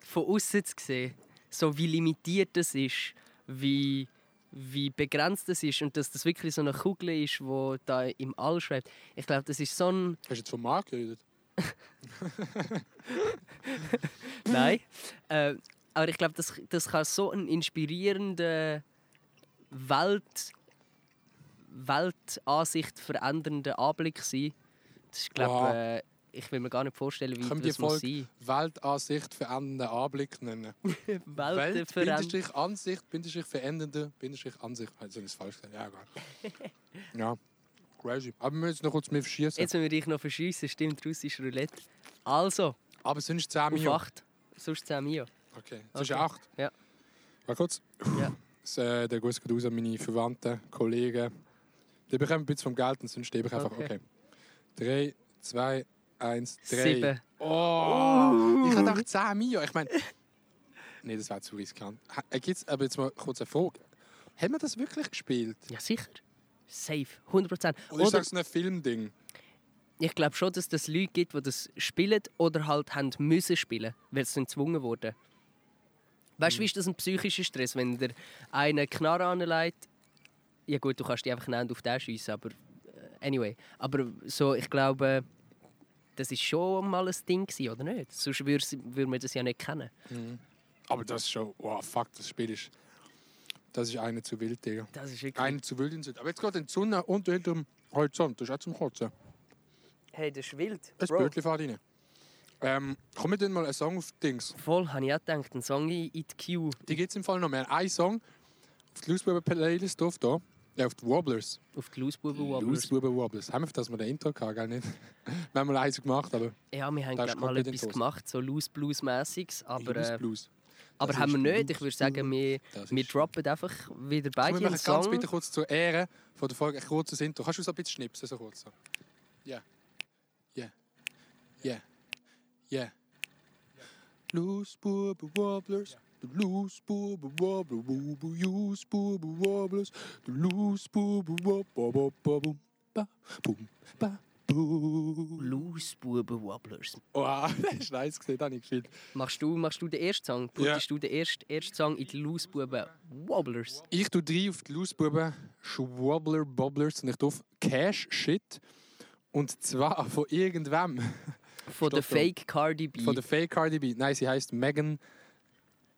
von außen zu sehen, so wie limitiert das ist, wie, wie begrenzt das ist und dass das wirklich so eine Kugel ist, die da im All schwebt. Ich glaube, das ist so ein. Hast du jetzt von Marc geredet? Nein. äh, aber ich glaube, das, das kann so ein inspirierender Welt, Weltansicht verändernder Anblick sein. Das ist, glaube Wow. äh, ich will mir gar nicht vorstellen, wie Können wir die das muss sein. Weltansicht verändernden Anblick nennen? Welt, Bindestrich Ansicht, Bindestrich verändernde, Bindestrich Ansicht. Also, das ist falsch. Ja, egal. ja, crazy. Aber wir müssen jetzt noch kurz mit verschießen. Jetzt müssen wir dich noch verschiessen, stimmt, russisch Roulette. Also, Aber sonst 10 auf Mio. 8. Sonst 10 Mio. Okay, das ist Okay. 8. Ja. Warte kurz. Ja. Das, äh, der Gruß geht raus an meine Verwandten, Kollegen. Die bekommen ein bisschen vom Geld und sonst stehe ich einfach. Okay. Okay. 3, 2, 1, 3. Sieben. Oh! Ich hatte 10 Mio. Ich meine. Nein, das wäre zu riskant. Äh, gibt's- Aber jetzt mal kurz eine Frage. Haben wir das wirklich gespielt? Ja, sicher. Safe. 100%. Oder ist das ein Filmding? ich glaube schon, dass es Leute gibt, die das spielen oder halt haben müssen spielen, weil sie gezwungen wurden. Weißt du, wie ist das ein psychischer Stress, wenn der eine Knarre anlegt? Ja gut, du kannst die einfach nicht auf den schiessen, aber äh, anyway. Aber so, ich glaube, das ist schon mal ein Ding gewesen, oder nicht? Sonst würde würd man das ja nicht kennen. Aber das ist schon. Oh, fuck, das Spiel ist. Das ist eine zu wild, Digga. Das ist wirklich... Eine zu wild in Süd. Aber jetzt geht die Sonne unter hinterm Horizont. Das ist auch zum Kotzen. Hey, das ist wild. Ein Bro. Bötchen fährt rein. Ähm, komm mit mal einen Song auf Dings. Voll, habe ich auch gedacht. Ein Song in die Queue. Die gibt es im Fall noch mehr. Ein Song auf die Losebuben Playlist drauf. Da. Ja, auf die Wobblers. Auf die Losebuben Wobblers. Losebuben Wobblers. Haben wir, dass wir den Intro hatten, gell? Nicht? wir haben mal eins gemacht, aber Ja, wir haben glaub, mal etwas die gemacht, so Loose Blues-mäßiges. Aber, Loose äh, aber Das haben wir nicht. Ich würde sagen, wir, wir droppen einfach wieder beide Komm, wir machen ganz bitte kurz zur Ehre von der Folge ein kurzes Intro. Kannst du so ein bisschen schnipsen? So kurz. So. Ja. Ja. Ja. Ja. Loose Bubba Wobblers. The loose Bubba Wobbler. Bubba Loose Bubba Wobblers. The loose Bubba Wobblers. Boom. Ba. Boom. Ba. Boom. Loose-Buben Wobblers. Wow, das ist nice gesehen, das habe ich gespielt. Machst du, machst du den ersten Song? Ja. Putest du den ersten, ersten Song in die Loose-Buben Wobblers? Ich tue drei auf die Losebuben Schwobbler Bobblers und ich tue auf Cash Shit. Und zwar von irgendwem. Von der. Fake Cardi B. Von der Fake Cardi B. Nein, sie heißt Megan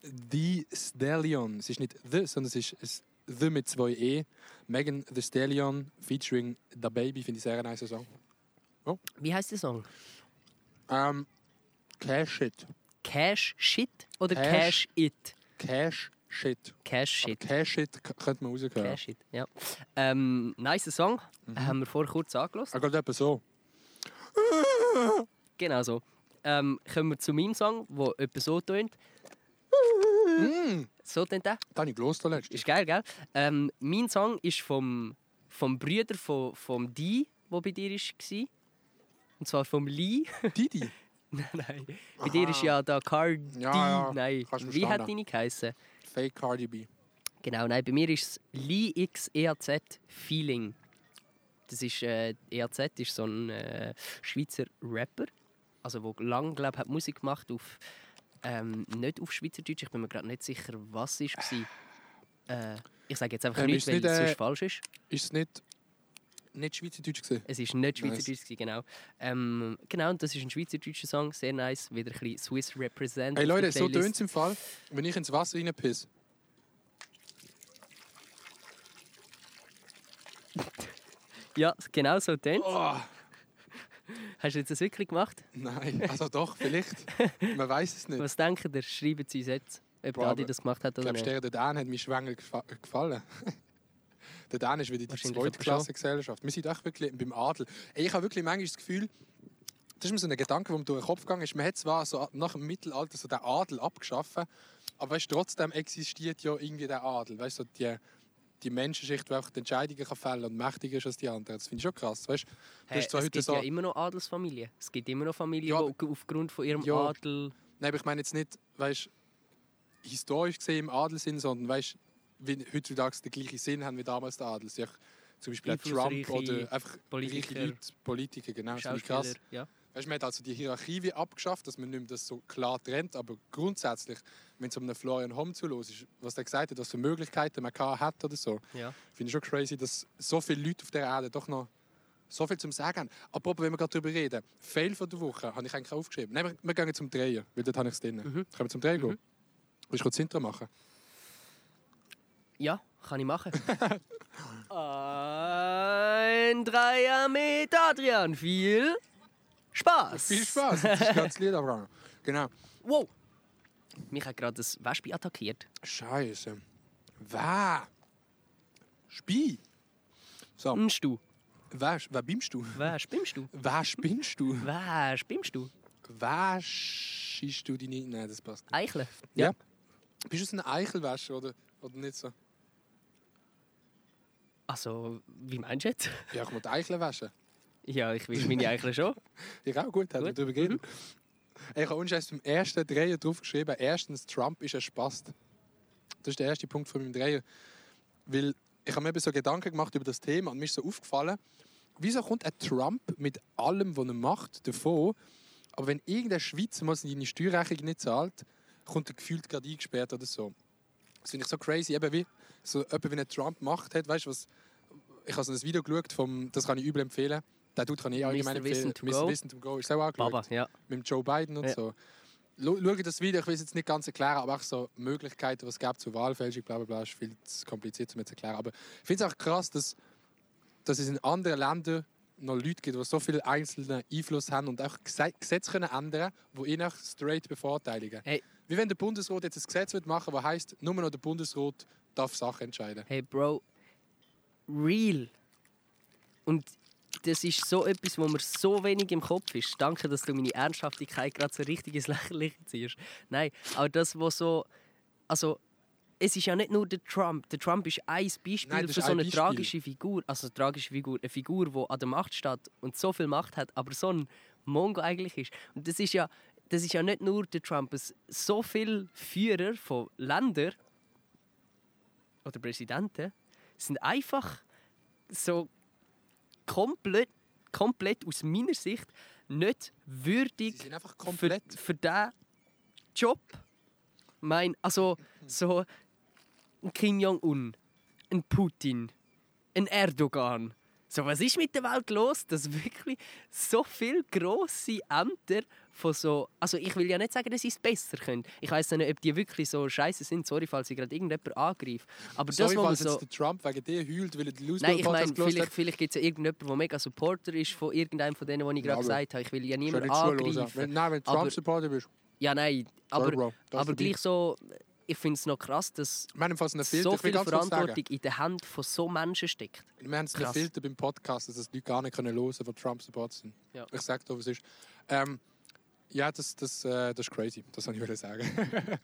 The Stallion. Es ist nicht The, sondern es ist es The mit zwei E. Megan The Stallion featuring Da Baby, finde ich sehr nice Song. Wie heißt der Song? Ähm, Cash Shit. Cash Shit oder Cash. Cash, It? Cash Shit. Cash Aber Shit. Cash Shit könnte man raushören. Cash It, ja. Ähm, nice Song. Mhm. Haben wir vorher kurz angelost. Er geht etwa so. Genau so. Ähm, kommen wir zu meinem Song, der etwa so tönt. Mm, So tönt der. das habe ich gelost letztens. Ist geil, gell? Ähm, mein Song ist vom vom Brüder von, vom Di, der bei dir war. Und zwar vom Lee. Didi? nein, nein. Bei dir ist ja da Cardi. Ja, ja, Nein, wie hat deine geheißen? Fake Cardi B. Genau, nein, bei mir ist es Lee X EAZ Feeling. Das ist, äh, EAZ ist so ein äh, Schweizer Rapper, also wo lang glaub, hat Musik gemacht auf ähm, nicht auf Schweizerdeutsch. Ich bin mir gerade nicht sicher, was es war. Äh, ich sage jetzt einfach Ähm, nichts, weil nicht, es äh, sonst falsch ist. Ist es nicht, nicht Schweizerdeutsch gewesen? Es ist nicht Nice. Schweizerdeutsch, gewesen, genau. Ähm, genau, und das ist ein schweizerdeutscher Song, sehr nice. Wieder ein bisschen Swiss Represent. Hey Leute, so tönt es im Fall, wenn ich ins Wasser reinpiss. Ja, genau so tönt Oh, Hast du jetzt das wirklich gemacht? nein, also doch, vielleicht. Man weiß es nicht. Was denkt ihr? Schreiben Sie uns jetzt, ob Boah, der Adi das gemacht hat Ich oder glaube, nicht. der Dan hat mir Schwengel gefa- gefallen. der Dan ist wieder die Wahrscheinlich zweite aber schon. Klasse Gesellschaft. Wir sind echt wirklich beim Adel. Ich habe wirklich manchmal das Gefühl, das ist mir so ein Gedanke, der mir durch den Kopf gegangen ist. Man hat zwar so nach dem Mittelalter so den Adel abgeschafft, aber weißt, trotzdem existiert ja irgendwie der Adel. Weißt, so die, die Menschenschicht, die auch die Entscheidungen kann fällen und mächtiger ist als die anderen. Das finde ich schon krass. Weißt, du Hey, es gibt so, ja immer noch Adelsfamilien. Es gibt immer noch Familien, Ja, die aufgrund von ihrem Ja. Adel... Nein, aber ich meine jetzt nicht, weißt, historisch gesehen im Adel sind, sondern weißt, wie heutzutage den gleichen Sinn haben wie damals der Adel. Zum Beispiel Trump oder einfach Politiker, reiche Leute, Politiker, genau. Das finde ich krass. Ja. Weißt, man hat also die Hierarchie wie abgeschafft, dass man nicht mehr das so klar trennt, aber grundsätzlich, wenn es um einen Florian Homm ist, was er gesagt hat, was für Möglichkeiten man hat oder so, Ja. finde ich schon crazy, dass so viele Leute auf der Erde doch noch so viel zum Sagen haben. Apropos, wenn wir gerade darüber reden, Fail von der Woche habe ich eigentlich aufgeschrieben. Nein, wir, wir gehen zum Drehen, weil dort habe ich es drin. Mhm. Können wir zum Drehen gehen? Willst du kurz das Intro machen? ja, kann ich machen. Ein Dreier mit Adrian. Viel Spaß. Viel Spaß, das ist ganz Lied aber Genau. Wow. Mich hat gerade das Wespe attackiert. Scheiße. Wer? Spie. So, Hm, du. wer, wer bimmst du? Wer spinnst du? Wer spinnst du? Wer spinnst du? Wer schießt du deine... Nein, das passt nicht. Eichle. Ja. Bist du so ein Eichelwäscher oder, oder nicht so? Also, wie meinst du jetzt? Ja, ich muss die Eicheln waschen. Ja, ich will meine Eichle schon. Ich auch, gut, hat Gut. darüber geredet. Ich habe unscheiß beim ersten Dreier drauf geschrieben, erstens, Trump ist ein Spast. Das ist der erste Punkt von meinem Dreier. Weil ich habe mir eben so Gedanken gemacht über das Thema und mir ist so aufgefallen, wieso kommt ein Trump mit allem, was er macht, davon, aber wenn irgendein Schweizer mal seine Steuerrechnung nicht zahlt, kommt er gefühlt gerade eingesperrt oder so. Das finde ich so crazy, eben wie so etwa wie ein Trump macht hat, weißt du was? Ich habe so ein Video geschaut, vom, das kann ich übel empfehlen. Der Dude kann ich allgemein Mr. Wissen to Mr. Go. Wissen to Go ist auch angeschaut Baba, ja. mit Joe Biden und Ja. so. Schau das Video, ich will es jetzt nicht ganz erklären, aber auch so Möglichkeiten, was es gibt zur Wahlfälschung, bla bla bla, ist viel zu kompliziert, um zu erklären. Aber ich finde es auch krass, dass, dass es in anderen Ländern noch Leute gibt, die so viel einzelnen Einfluss haben und auch Gese- Gesetze können ändern können, die ihn auch straight bevorteiligen. Hey. Wie wenn der Bundesrat jetzt ein Gesetz wird machen will, das heisst, nur noch der Bundesrat darf Sachen entscheiden. Hey, Bro. Real. Und das ist so etwas, wo mir so wenig im Kopf ist. Danke, dass du meine Ernsthaftigkeit gerade so richtig ins Lächerliche ziehst. Nein, aber das, was so. Also, es ist ja nicht nur der Trump. Der Trump ist ein Beispiel Nein, das für ist so ein eine Beispiel. tragische Figur. Also, eine tragische Figur. Eine Figur, die an der Macht steht und so viel Macht hat, aber so ein Mongo eigentlich ist. Und das ist ja. Das ist ja nicht nur der Trump. Es so viele Führer von Ländern oder Präsidenten sind einfach so komplett, komplett aus meiner Sicht nicht würdig für, für diesen Job. Mein, also so ein Kim Jong-un, ein Putin, ein Erdogan. So, was ist mit der Welt los, dass wirklich so viele grosse Ämter von so... Also ich will ja nicht sagen, dass sie es besser können. Ich weiß nicht, ob die wirklich so scheiße sind. Sorry, falls ich gerade irgendjemand angreife. Aber Sorry, das, falls so... jetzt der Trump wegen dir heult, weil er den Nein, ich meine, vielleicht, hat. vielleicht gibt es ja irgendjemanden, der mega Supporter ist von irgendeinem von denen, die ich gerade gesagt habe. Ich will ja niemanden angreifen. Wenn, nein, wenn du Trump-Supporter bist. Ja, nein, Sorry, aber, Bro. Das aber gleich so, ich finde es noch krass, dass einen Filter. so viel. Verantwortung in den Händen von so Menschen steckt. Wir haben einen Krass. Filter beim Podcast, dass das die Leute gar nicht können hören können, die Trump-Supporter sind. Ja. Ich sage dir, was es ist. Ähm, ja, das, das, äh, das ist crazy. Das wollte ich sagen.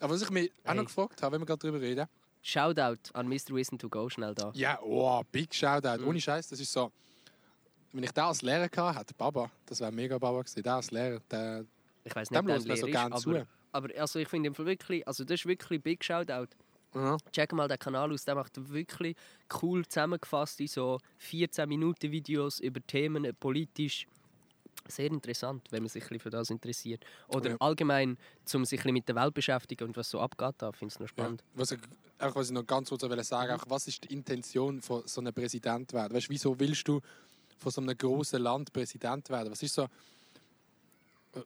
Aber was ich mich auch noch Hey. gefragt habe, wenn wir gerade darüber reden, Shoutout an Mr. Wissen to Go schnell da. Ja, oh, big Shoutout. Mhm. Ohne Scheiß, das ist so. Wenn ich den als Lehrer gehabt hätte, Baba, das wäre mega Baba gewesen. Der als Lehrer, der, Ich weiß dem nicht, hört man so gerne ist, zu. aber, also ich finde Fall wirklich, also das ist wirklich Big Shoutout. Ja. Check mal den Kanal aus, der macht wirklich cool zusammengefasste so 14 Minuten Videos über Themen politisch. Sehr interessant, wenn man sich für das interessiert. Oder Ja. allgemein, um sich mit der Welt beschäftigen und was so abgeht, da finde ich es noch Ja. spannend. Was, ich, auch was ich noch ganz kurz will sagen auch was ist die Intention von so einem Präsident werden? Weißt, wieso willst du von so einem großen Land Präsident werden? Was ist so,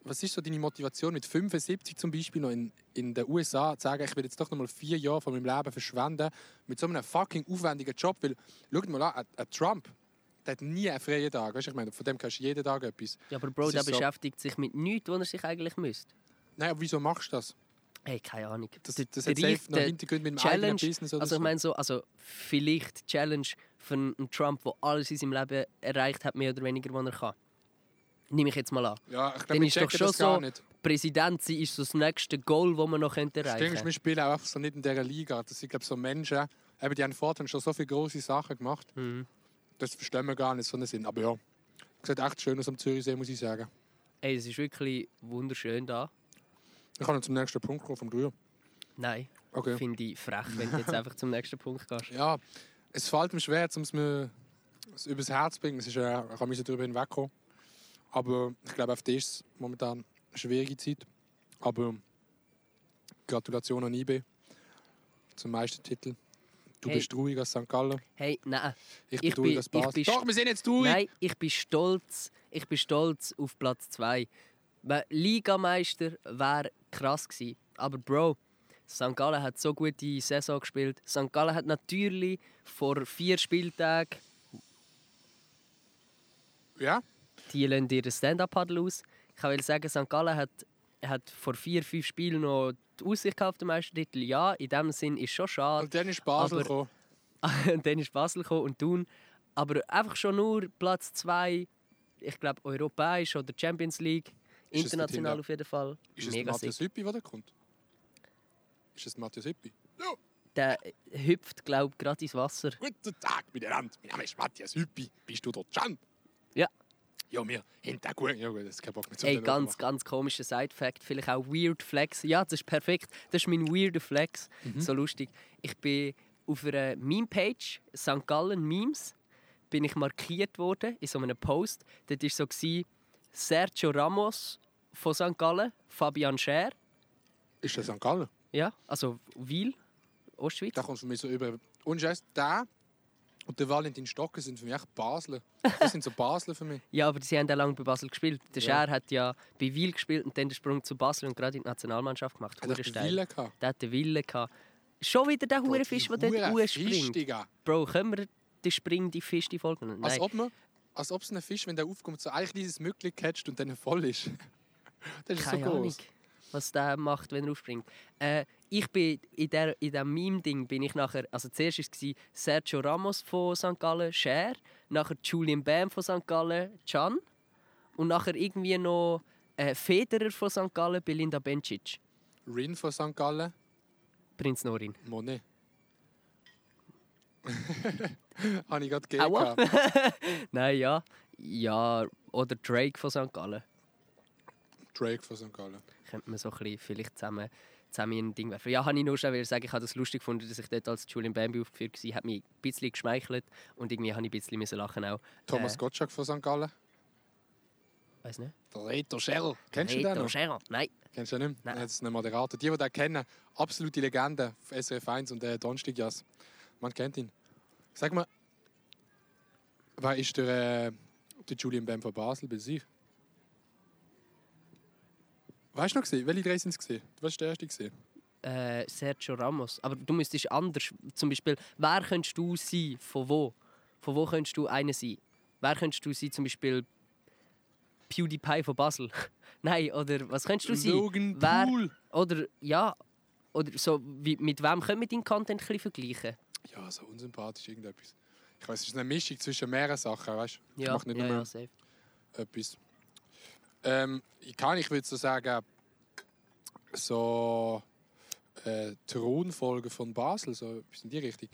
was ist so deine Motivation mit 75 zum Beispiel noch in, in den USA zu sagen, ich will jetzt doch noch mal vier Jahre von meinem Leben verschwenden mit so einem fucking aufwendigen Job? Weil, schaut mal an, ein Trump, der hat nie einen freien Tag. Weißt, ich meine, von dem kannst du jeden Tag etwas. Ja, aber Bro, Das der ist so- beschäftigt sich mit nichts, wo er sich eigentlich müsste. Nein, aber wieso machst du das? Hey, keine Ahnung. Das, das der hat safe noch Hintergrund mit dem Challenge, eigenen Business oder Also ich meine so, also vielleicht die Challenge von einem Trump, der alles in seinem Leben erreicht hat, mehr oder weniger, was er kann. Nehme ich jetzt mal an. ja, ich dann glaube, ich ist doch schon das so- nicht. Präsident sein ist so das nächste Goal, das man noch könnte Das erreichen könnte. wir spielen auch einfach so nicht in dieser Liga. Das sind, glaube so Menschen, eben, die haben vorher schon so viele große Sachen gemacht. Mhm. Das verstehen wir gar nicht so einen Sinn. Aber ja, sieht echt schön aus am Zürichsee, muss ich sagen. Ey, es ist wirklich wunderschön da. Ich kann zum nächsten Punkt kommen vom Dreier. Nein, Okay. finde ich frech, wenn du jetzt einfach zum nächsten Punkt gehst. Ja, es fällt mir schwer, um es mir übers Herz zu bringen. Es ist, äh, ich kann mich darüber hinwegkommen. Aber ich glaube, auf ist es momentan eine schwierige Zeit. Aber Gratulation an IB zum Meistertitel. Du Hey. bist ruhig als St. Gallen. Hey, nein, Ich bin Ich ruhig bin- als ich Basel. bin- Doch, wir sind jetzt ruhig. nein, ich bin stolz. Ich bin stolz auf Platz 2. Ligameister wäre krass gewesen. Aber Bro, St. Gallen hat so gute Saison gespielt. St. Gallen hat natürlich vor vier Spieltagen Ja, die lassen ihr Stand-Up-Paddle aus. Ich will sagen, St. Gallen hat, hat vor vier, fünf Spielen noch die Aussicht gehabt auf den Meistertitel. Ja, in dem Sinn ist schon schade. und dann ist Basel Aber- gekommen. Und dann ist Basel gekommen und Thun. Aber einfach schon nur Platz 2, ich glaube europäisch oder Champions League, Ist international dort auf jeden Fall. Ist es Mega Matthias. Hüppi, der da kommt? Ist es Matthias Hüppi? Der hüpft, glaube ich, gerade ins Wasser. Guten Tag miteinander. Mein Name ist Matthias Hüppi. Bist du der Can? Ja. Ja, wir hinter gut. Ja, gut, das ist kein Bock mehr zu Ey, ganz, ganz komischer Side-Fact. Vielleicht auch Weird Flex. Ja, das ist perfekt. Das ist mein weirder Flex. Mhm. So lustig. Ich bin auf einer Meme-Page, St. Gallen Memes, bin ich markiert worden in so einem Post. Dort war so Sergio Ramos von St. Gallen, Fabian Scher, Ist das St. Gallen? ja, also Wiel, Ostschweiz. Da kommst du mir so über. Und Scheiß, der und der Valentin Stocker sind für mich echt Basler. Das sind so Basler für mich. Ja, aber sie haben ja lange bei Basel gespielt. Der Ja. Scher hat ja bei Wiel gespielt und dann den Sprung zu Basel und gerade in die Nationalmannschaft gemacht. Hat er steil. Wille gehabt. Der hat den Wille gehabt. Schon wieder der Hurenfisch, der dort Digga. Bro, können wir den Spring, die Fisch, die Folge nennen? Als ob man, als ob es ein Fisch, wenn der aufkommt, so ein kleines Mückli catcht und dann voll ist. Das ist Keine so Ahnung, groß. was der macht, wenn er aufspringt. Äh, ich bin in, der, in diesem Meme-Ding bin ich nachher, also zuerst war es Sergio Ramos von St. Gallen, Cher, nachher Julian Bam von St. Gallen, Can und nachher irgendwie noch äh, Federer von St. Gallen, Belinda Bencic, Rin von St. Gallen, Prinz Norin. Monet. Habe ich gerade gegeben. Nein, ja. Ja, oder Drake von St. Gallen. Drake von St. Gallen. könnte man so ein bisschen vielleicht zusammen, zusammen in ein Ding werfen. Ja, habe ich nur schon wieder sagen, ich habe das lustig gefunden, dass ich dort als Julian Bambi aufgeführt war. Hat mich ein bisschen geschmeichelt und irgendwie habe ich ein bisschen müssen lachen auch. Thomas Äh, Gottschalk von St. Gallen. Weiß nicht. Der Reto Scherl. Kennst du den Reto noch? Scherer. Nein. Kennst du den nicht? Nein. Das ist ein Moderator. Die, die den kennen, absolute Legende auf SRF 1 und der Donnerstag Jas. Man kennt ihn. Sag mal, wer ist der, äh, der Julian Bam von Basel bei sich? Weißt du noch gesehen? Welche drei sind es gesehen? Du warst der erste gesehen. Äh, Sergio Ramos. Aber du müsstest anders. Zum Beispiel, wer könntest du sein? Von wo? Von wo könntest du einer sein? Wer könntest du sein? Zum Beispiel PewDiePie von Basel. Nein, oder was könntest du sein? Logan Wer- Paul. Oder ja, oder so, wie, mit wem können wir deinen Content ein bisschen vergleichen? Ja, so unsympathisch irgendetwas. Ich weiß, es ist eine Mischung zwischen mehreren Sachen, weißt du? Ich Ja, mache nicht ja, nur ja, safe. etwas. Ähm, ich kann, ich würde so sagen, so äh, Thronfolge von Basel, so bis in die Richtung.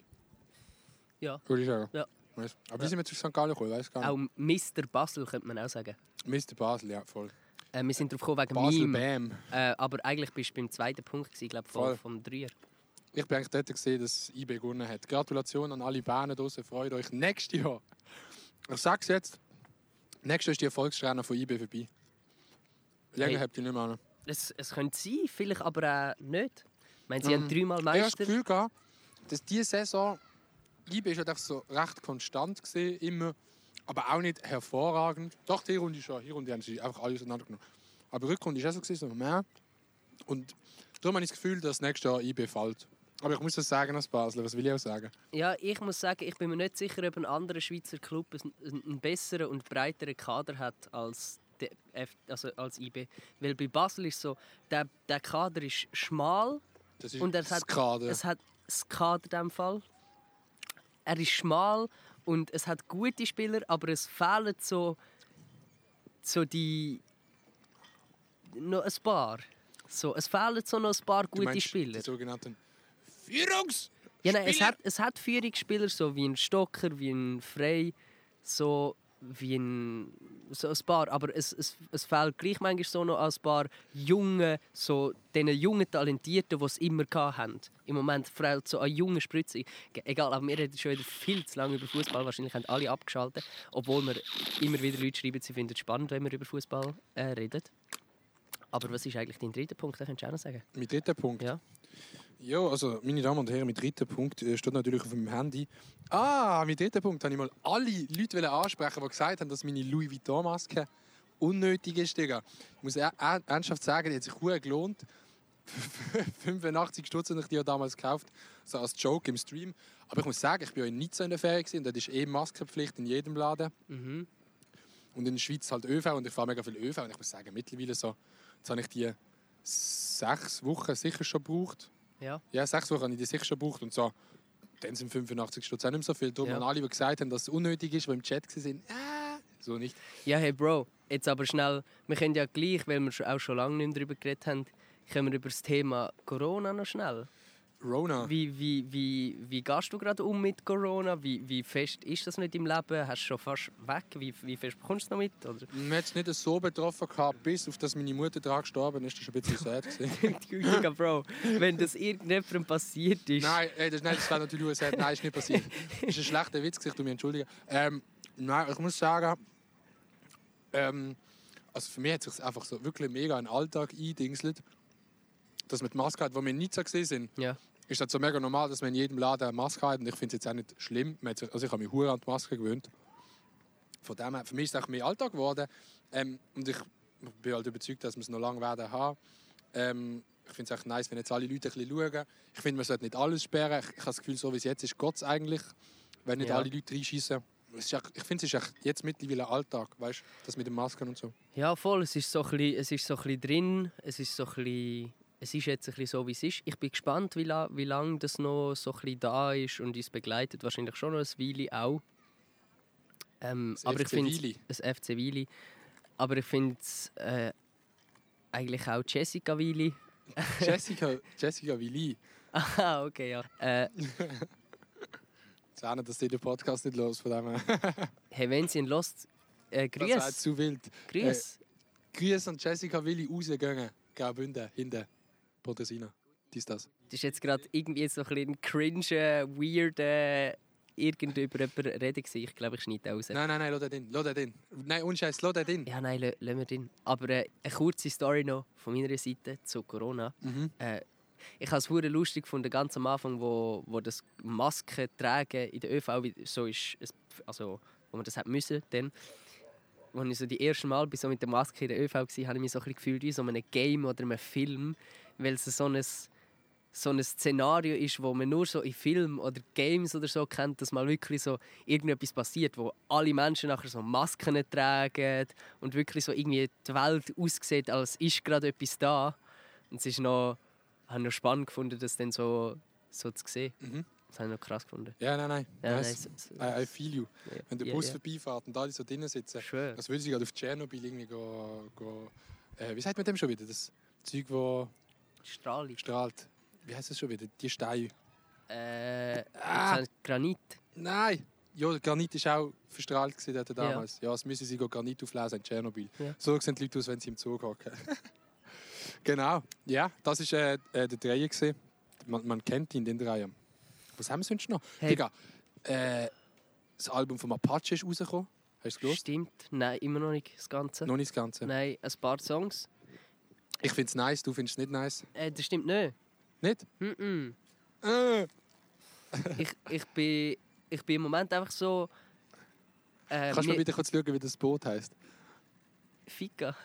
Ja. Würde ich sagen. Ja. Weißt, aber wie Ja. sind wir zu St. Gallen gekommen? Weiß gar nicht. Auch Mr. Basel könnte man auch sagen. Mr. Basel, ja, voll. Äh, wir sind darauf gekommen wegen Basel Meme. Bam. Äh, aber eigentlich bist du beim zweiten Punkt, gewesen, glaub, Voll. vom, Dreier. Ich bin eigentlich dort gesehen, dass IB gewonnen hat. Gratulation an alle Bären draußen. Freut euch nächstes Jahr. Ich sag's jetzt. Nächstes Jahr ist die Erfolgssträhne von IB vorbei. Länger Hey. habt ihr nicht mehr. an. Es, es könnte sein, vielleicht aber auch nicht. Ich meine, sie Ähm, haben dreimal Ich habe das Meister. Gefühl gehabt, dass diese Saison IB ist halt so recht konstant gesehen, immer, aber auch nicht hervorragend. Doch, die Runde schon. Die Runde haben sie einfach alles auseinandergenommen. Aber die Rückrunde ist auch so, gewesen, so mehr. Und darum habe ich das Gefühl, dass nächstes Jahr IB fällt. Aber ich muss das sagen als Basler, was will ich auch sagen? Ja, ich muss sagen, ich bin mir nicht sicher, ob ein anderer Schweizer Club einen, einen besseren und breiteren Kader hat als, F, also als IB. Weil bei Basel ist so, der, der Kader ist schmal Das ist und es hat, Kader. es hat das Kader in diesem Fall. Er ist schmal und es hat gute Spieler, aber es fehlen so, so die noch ein paar. So, es fehlen so noch ein paar gute meinst Spieler. Die sogenannten Führungs... Ja, nein, es hat, es hat Führungsspieler, so wie ein Stocker, wie ein Frey, so wie ein, so ein paar. Aber es, es, es fehlt gleich manchmal so noch ein paar junge, so diesen jungen Talentierten, die es immer hatten. Im Moment fehlt so eine junge Spritze. Egal, aber wir reden schon wieder viel zu lange über Fußball. Wahrscheinlich haben alle abgeschaltet. Obwohl wir immer wieder Leute schreiben, sie finden es spannend, wenn wir über Fußball äh, reden. Aber was ist eigentlich dein dritter Punkt? Das könntest du auch noch sagen. Mein dritter Punkt. Ja. Ja, also meine Damen und Herren, mein dritter Punkt äh, steht natürlich auf meinem Handy. Ah, mein dritter Punkt habe ich mal alle Leute ansprechen, die gesagt haben, dass meine Louis Vuitton-Maske unnötig ist, Digga. Ich muss er- er- ernsthaft sagen, die hat sich gut gelohnt. 85 Stutz habe ich die ja damals gekauft, so als Joke im Stream. Aber ich muss sagen, ich war ja in Nizza in der Ferien und dort ist eh Maskenpflicht in jedem Laden. Mhm. Und in der Schweiz halt ÖV und ich fahre mega viel ÖV und ich muss sagen, mittlerweile so, jetzt habe ich die sechs Wochen sicher schon gebraucht. Ja. Ja, sechs Wochen habe ich die sicher schon gebraucht und so. Dann sind 85 Stutz auch nicht mehr so viel. Darum Ja. an alle, die gesagt haben, dass es unnötig ist, die im Chat waren, äh, so nicht. Ja, hey Bro, jetzt aber schnell. Wir können ja gleich, weil wir schon- auch schon lange nicht mehr darüber geredet haben, können wir über das Thema Corona noch schnell. Rona. Wie, wie, wie, wie gehst du gerade um mit Corona? Wie, wie fest ist das mit im Leben? Hast du schon fast weg? Wie, wie fest bekommst du es noch mit? Oder? Man hat es nicht so betroffen gehabt, bis auf dass meine Mutter daran gestorben ist. Das war ein bisschen sad. Digga, Bro, wenn das irgendjemandem passiert ist. nein, ey, das, nein, das war natürlich nur sad. Nein, ist nicht passiert. Das ist ein schlechter Witz, ich mich entschuldigen. Ähm, nein, ich muss sagen, ähm, also für mich hat es sich einfach so wirklich mega in den Alltag eingedingselt. Dass man die Maske hat, wo wir nicht so gesehen sind. Ja. Ist das so mega normal, dass man in jedem Laden eine Maske hat. Und ich finde es jetzt auch nicht schlimm. Man hat sich- Also ich habe mich hure an die Maske gewöhnt. Von dem her, für mich ist es auch mehr Alltag geworden. Ähm, und ich bin halt überzeugt, dass wir es noch lange werden haben. Ähm, ich finde es echt nice, wenn jetzt alle Leute ein bisschen schauen. Ich finde, man sollte nicht alles sperren. Ich, ich habe das Gefühl, so wie es jetzt ist, Gott eigentlich, wenn nicht Ja. alle Leute reinschießen. Ich finde, es ist jetzt mittlerweile Alltag, weißt du, das mit den Masken und so. Ja, voll. Es ist so ein bisschen, es ist so ein bisschen drin. Es ist so ein bisschen, es ist jetzt ein bisschen so, wie es ist. Ich bin gespannt, wie, la wie lange das noch so ein bisschen da ist und uns begleitet. Wahrscheinlich schon noch ein Weile auch. Ähm, Das aber ich FC finde Wili. das FC Wili. Aber ich finde es äh, eigentlich auch Jessica Wili. Jessica, Jessica Willi. Ah, okay, ja. Äh, auch nicht, dass die den Podcast nicht los von dem hey, wenn sie ihn lost, äh, Das wäre grüß. zu wild. Grüß. Grüße an Jessica Willi rausgehen. Graubünden, hinten. Pontesina. Dies, das. Das ist jetzt gerade irgendwie so ein bisschen cringe, weird, äh, irgend über jemanden reden. Ich glaube, ich schneide raus. Nein, nein, nein, lass den. Lass den in. Nein, unscheiß, lass den. Ja, nein, lassen wir den. Aber äh, eine kurze Story noch von meiner Seite zu Corona. Mhm. Äh, ich habe es hure lustig gefunden, ganz am Anfang, wo, wo das Masken tragen in der ÖV so ist, also wo man das hat müssen, dann, als ich so die erste Mal so mit der Maske in der ÖV war, habe ich mich so ein bisschen gefühlt wie so in einem Game oder einem Film, weil es so ein so ein Szenario ist, wo man nur so in Filmen oder Games oder so kennt, dass mal wirklich so irgendetwas passiert, wo alle Menschen nachher so Masken tragen und wirklich so irgendwie die Welt aussieht, als ist gerade etwas da. Und es ist noch, ich habe noch spannend gefunden, das dann so, so zu sehen. Mhm. Das habe ich noch krass gefunden. Ja, nein, nein. Ja, nice. nein, I, I feel you. ja, Wenn der Bus ja. vorbeifährt und alle so drinnen sitzen. Schwör. Als würde sie gerade auf Tschernobyl irgendwie go, go, äh, Wie sagt man dem schon wieder? Das Zeug, das Strahlung. strahlt. wie heißt das schon wieder? Die Steine. Äh, Ah. Granit. Nein! Ja, Granit war auch verstrahlt gewesen damals. Ja, es müssen sie Granit auflesen in Tschernobyl. Ja. So sehen die Leute aus, wenn sie im Zug hocken. genau. Ja, das war äh, äh, der Dreier. gewesen. Man, man kennt ihn, den Dreier. Was haben wir sonst noch? Hey. Digga, äh, das Album von Apache ist rausgekommen. Hast du es gehört? Stimmt. Nein, immer noch nicht das Ganze. Noch nicht das Ganze. Nein, ein paar Songs. Ich finde es nice, du findest es nicht nice. Äh, das stimmt nicht. Nicht? Mm Äh. ich, ich, bin, ich bin im Moment einfach so. Äh, Kannst du mir- wieder kurz schauen, wie das Boot heisst? Fika.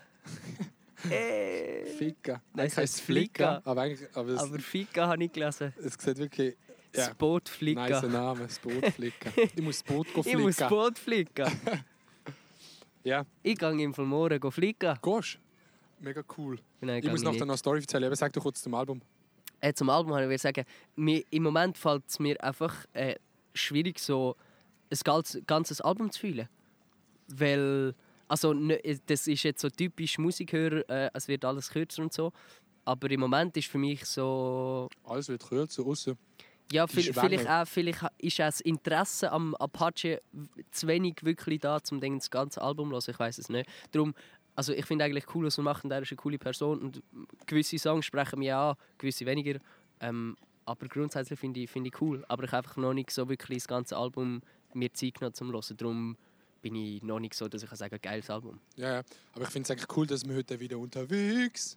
äh, Fika. Nein, es heisst Flicka. Aber, aber, aber Fika habe ich gelesen. es sieht wirklich Das Ja. Boot Flicka. nice Name. Das Boot flicken. ich muss das Boot go ich muss das flicken. Boot flicken. Ja, ich gehe im Morgen go flicken. gehst Mega cool. Nein, ich muss gehe noch eine Story erzählen. Aber sag doch kurz zum Album. äh, zum Album habe ich sagen, mir, im Moment fällt es mir einfach äh, schwierig, so ein ganz, ganzes Album zu fühlen. Weil, also, ne, das ist jetzt so typisch Musikhörer, äh, es wird alles kürzer und so. Aber im Moment ist für mich so. Alles wird kürzer, aussen. Ja, viel, vielleicht, auch, vielleicht ist auch das Interesse am Apache zu wenig wirklich da, um das ganze Album zu hören. Ich weiß es nicht. Darum, also ich finde eigentlich cool, was macht. Und er ist eine coole Person. Und gewisse Songs sprechen mich an, gewisse weniger. Ähm, aber grundsätzlich finde ich, finde ich cool. Aber ich habe einfach noch nicht so wirklich das ganze Album mir Zeit genommen zum Hören. Darum bin ich noch nicht so, dass ich kann sagen geiles Album. Ja, ja. Aber ich finde es eigentlich cool, dass wir heute wieder unterwegs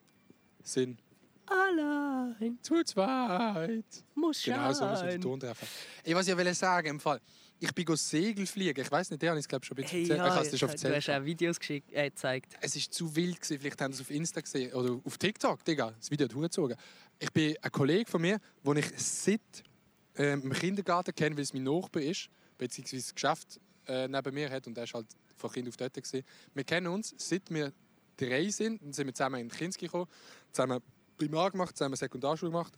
sind. Allein Zu zweit. muss Genau so muss man den. Ton treffen. Ey, was ich wollte sagen, im Fall. Ich bin Segel fliegen. Ich weiß nicht, der ich es glaube schon ein bisschen Hey, erzählt. ja, ich schon du hast auch Videos geschickt, äh, gezeigt. Es war zu wild. Gewesen. Vielleicht haben sie es auf Insta gesehen oder auf TikTok. Digga, das Video hat hochgezogen. Ich bin ein Kollege von mir, den ich seit ähm, im Kindergarten kenne, weil es mein Nachbar ist, beziehungsweise das Geschäft äh, neben mir hat und der ist halt von Kind auf dort. Gewesen. Wir kennen uns, seit wir drei sind. Dann sind wir zusammen in Kinski gekommen, zusammen Primar gemacht, zusammen Sekundarschule gemacht,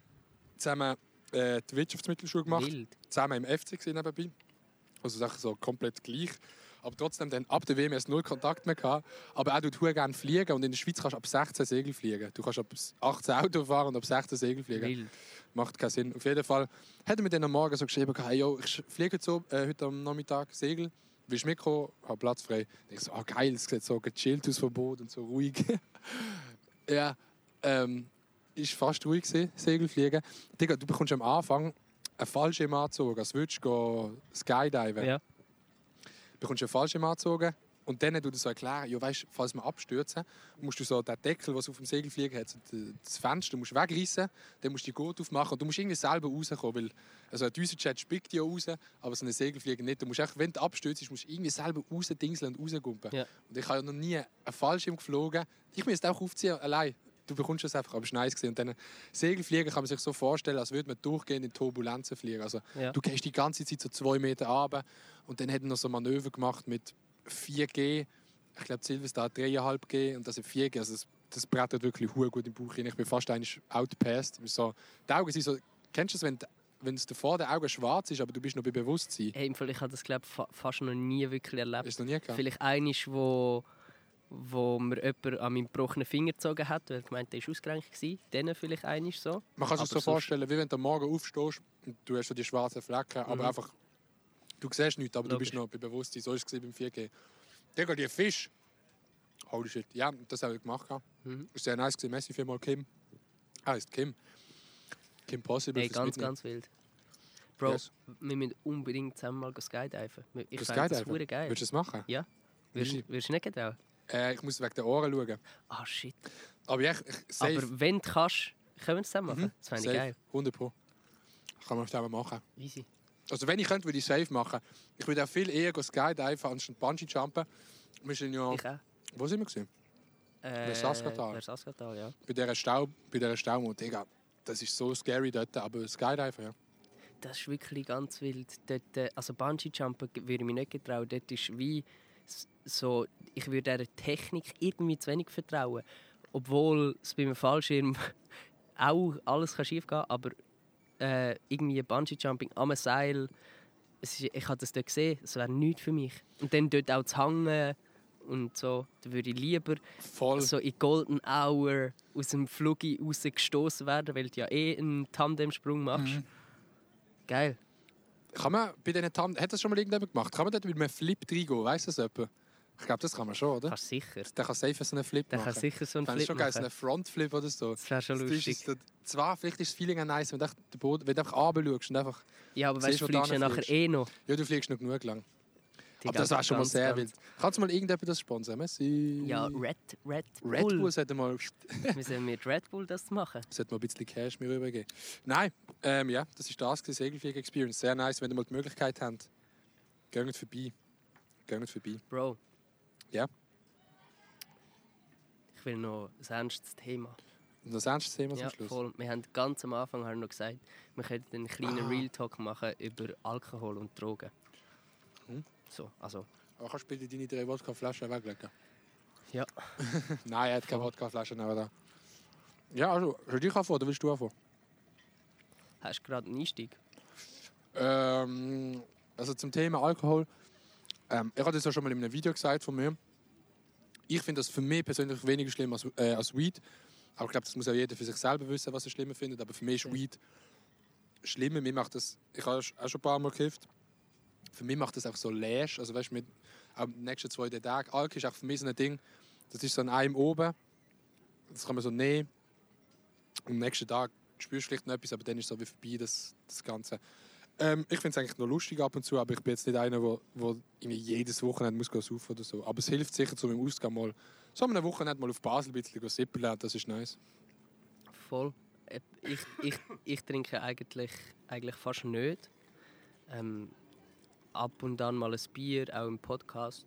zusammen äh, die Wirtschaftsmittelschule gemacht Wild. zusammen im FC nebenbei. Also Sachen so komplett gleich. Aber trotzdem dann ab der WM erst null Kontakt mehr gehabt. Aber er tut gerne fliegen und in der Schweiz kannst du ab 16 Segel fliegen. Du kannst ab 18 Auto fahren und ab 16 Segel fliegen. Wild. Macht keinen Sinn. Auf jeden Fall er mir dann am Morgen so geschrieben, hey, yo, ich fliege jetzt so, äh, heute am Nachmittag Segel. Willst du mitkommen? Habe Platz frei. Ich so, ah geil, es sieht so gechillt aus vom Boot und so ruhig. ja, ähm, ist fast ruhig gewesen, Segelfliegen. Digga, du bekommst am Anfang einen Fallschirm angezogen, als würdest du skydiven. Ja. Du bekommst einen Fallschirm angezogen und dann tut er so erklären, ja, weißt, falls wir abstürzen, musst du so den Deckel, was auf dem Segelfliegen hat, so das Fenster musst du wegreißen, dann musst du die Gurt aufmachen und du musst irgendwie selber rauskommen, weil also ein Düsenjet spickt ja raus, aber so ein Segelflieger nicht. Du musst echt, wenn du abstürzt, musst du irgendwie selber rausdingseln und rausgumpen. Ja. Und ich habe ja noch nie einen Fallschirm geflogen. Ich müsste auch aufziehen, allein. Du bekommst es einfach, aber es war nice. gewesen. Und dann Segelfliegen kann man sich so vorstellen, als würde man durchgehend in Turbulenzen fliegen. Also, Ja. Du gehst die ganze Zeit so zwei Meter runter und dann hat er noch so Manöver gemacht mit 4G. Ich glaube, Silvestar hat 3,5G und das ist 4G. Also das, das brettert wirklich gut im Bauch rein. Ich bin fast eigentlich outpaced. So, die Augen sind so... Kennst du das, wenn, d- wenn es vor den Augen schwarz ist, aber du bist noch bei Bewusstsein? Hey, im Fall, ich habe das glaube fa fast noch nie wirklich erlebt. Ist noch nie gehabt? Vielleicht einisch, wo, wo mir jemand an meinen gebrochenen Finger gezogen hat, weil er gemeint, der war ausgerenkt. Dann vielleicht einisch so. Man kann sich Aber so vorstellen, wie wenn du am Morgen aufstehst und du hast so die schwarzen Flecken, aber Mhm. einfach... Du siehst nichts, aber du bist Logisch. noch bei Bewusstsein. So war es beim 4G. Digga, die Fisch... Holy shit. Ja, das habe ich gemacht. Mhm. Ist sehr nice. Messi vielmal Kim. Ah, ist Kim. Kim Possible. Fürs ganz, Mitnehmen. ganz wild. Bro, Yes. wir müssen unbedingt zusammen mal skydiven. Ich Das finde das hure geil. Würdest du das machen? Ja. Würdest du nicht getrauen? Äh, ich muss wegen den Ohren schauen. Ah, shit. Aber ich, ich, safe. Aber wenn du kannst, können wir es zusammen machen. Mhm. Das fände ich geil. 100 Pro. Kann man zusammen machen. Easy. Also wenn ich könnte, würde ich safe machen. Ich würde auch viel eher go skydiven anstatt Bungee jumpen. Wir sind ja... Ich auch. Wo sind wir gewesen? Äh, Saskatal. Versaskatal, ja. Bei dieser Stau, bei dieser Staumut. Digga, das ist so scary dort, aber Skydiven, ja. Das ist wirklich ganz wild. Dort, äh, also Bungee-Jumpen würde ich mich nicht getrauen. Dort ist wie so, ich würde dieser Technik irgendwie zu wenig vertrauen. Obwohl es beim Fallschirm auch alles kann schief gehen aber äh, irgendwie Bungee-Jumping am Seil, ist, ich habe das dort gesehen, es wäre nichts für mich. Und dann dort auch zu hängen und so, dann würde ich lieber Voll. so in Golden Hour aus dem Flugi rausgestoßen werden, weil du ja eh einen Tandemsprung machst. Mhm. Geil. Kann man bei diesen Tand hat das schon mal irgendjemand gemacht? Kann man dort mit einem Flip reingehen? Weißt du das jemand? Ich glaube, das kann man schon, oder? Kannst sicher. Der kann safe so einen Flip Der machen. kann sicher so einen Flip schon geil, so machen. einen Frontflip oder so. Das wäre schon Das lustig. dann- Zwar, vielleicht ist das Feeling auch nice, wenn du, den Boden, wenn du einfach runter und einfach... Ja, aber weißt du, fliegst du nachher eh noch. Ja, du fliegst noch genug lang. Die Aber das wäre schon mal sehr wild. Kannst du mal irgendjemand das sponsern? Messi? Ja, Red, Red, Red Bull. Bull sollte mal, Wir sind mit Red Bull das machen. sollte mal ein bisschen Cash mir rübergeben. Nein, ähm, ja, das ist das, gewesen, Segelfliegen-Experience. Sehr nice, wenn ihr mal die Möglichkeit habt. Geht vorbei. Geht vorbei. Bro. Ja. Ich will noch ein ernstes Thema. Und das ernste Thema zum Ja, Schluss. voll. Wir haben ganz am Anfang haben wir noch gesagt, wir könnten einen kleinen Ah. Real Talk machen über Alkohol und Drogen. Hm. So, also. Aber kannst du bitte deine drei Wodkaflaschen weglegen? Ja. Nein, er hat keine. Wodkaflaschen aber da. Ja, also, soll ich anfangen oder willst du anfangen? Hast du gerade einen Einstieg? Ähm, also zum Thema Alkohol. Ähm, ich hatte das ja schon mal in einem Video gesagt von mir. Ich finde das für mich persönlich weniger schlimm als, äh, als Weed. Aber ich glaube, das muss auch jeder für sich selber wissen, was er schlimmer findet. Aber für mich ist. Weed schlimmer. Mir macht das, ich habe auch schon ein paar Mal gekifft. Für mich macht das einfach so läsch. Also weißt du, auch die nächsten zwei Tage. Alkohol ist auch für mich so ein Ding. Das ist so an einem oben. Das kann man so nehmen. Und am nächsten Tag spürst du vielleicht noch etwas, aber dann ist es so wie vorbei, das, das Ganze. Ähm, ich finde es eigentlich noch lustig ab und zu, aber ich bin jetzt nicht einer, der jedes Wochenende muss saufen oder so. Aber es hilft sicher zu meinem Ausgang mal so an einem Wochenende mal auf Basel ein bisschen sippeln, das ist nice. Voll. Äh, Ich, ich, ich trinke eigentlich, eigentlich fast nicht. Ähm, ab und an mal ein Bier, auch im Podcast.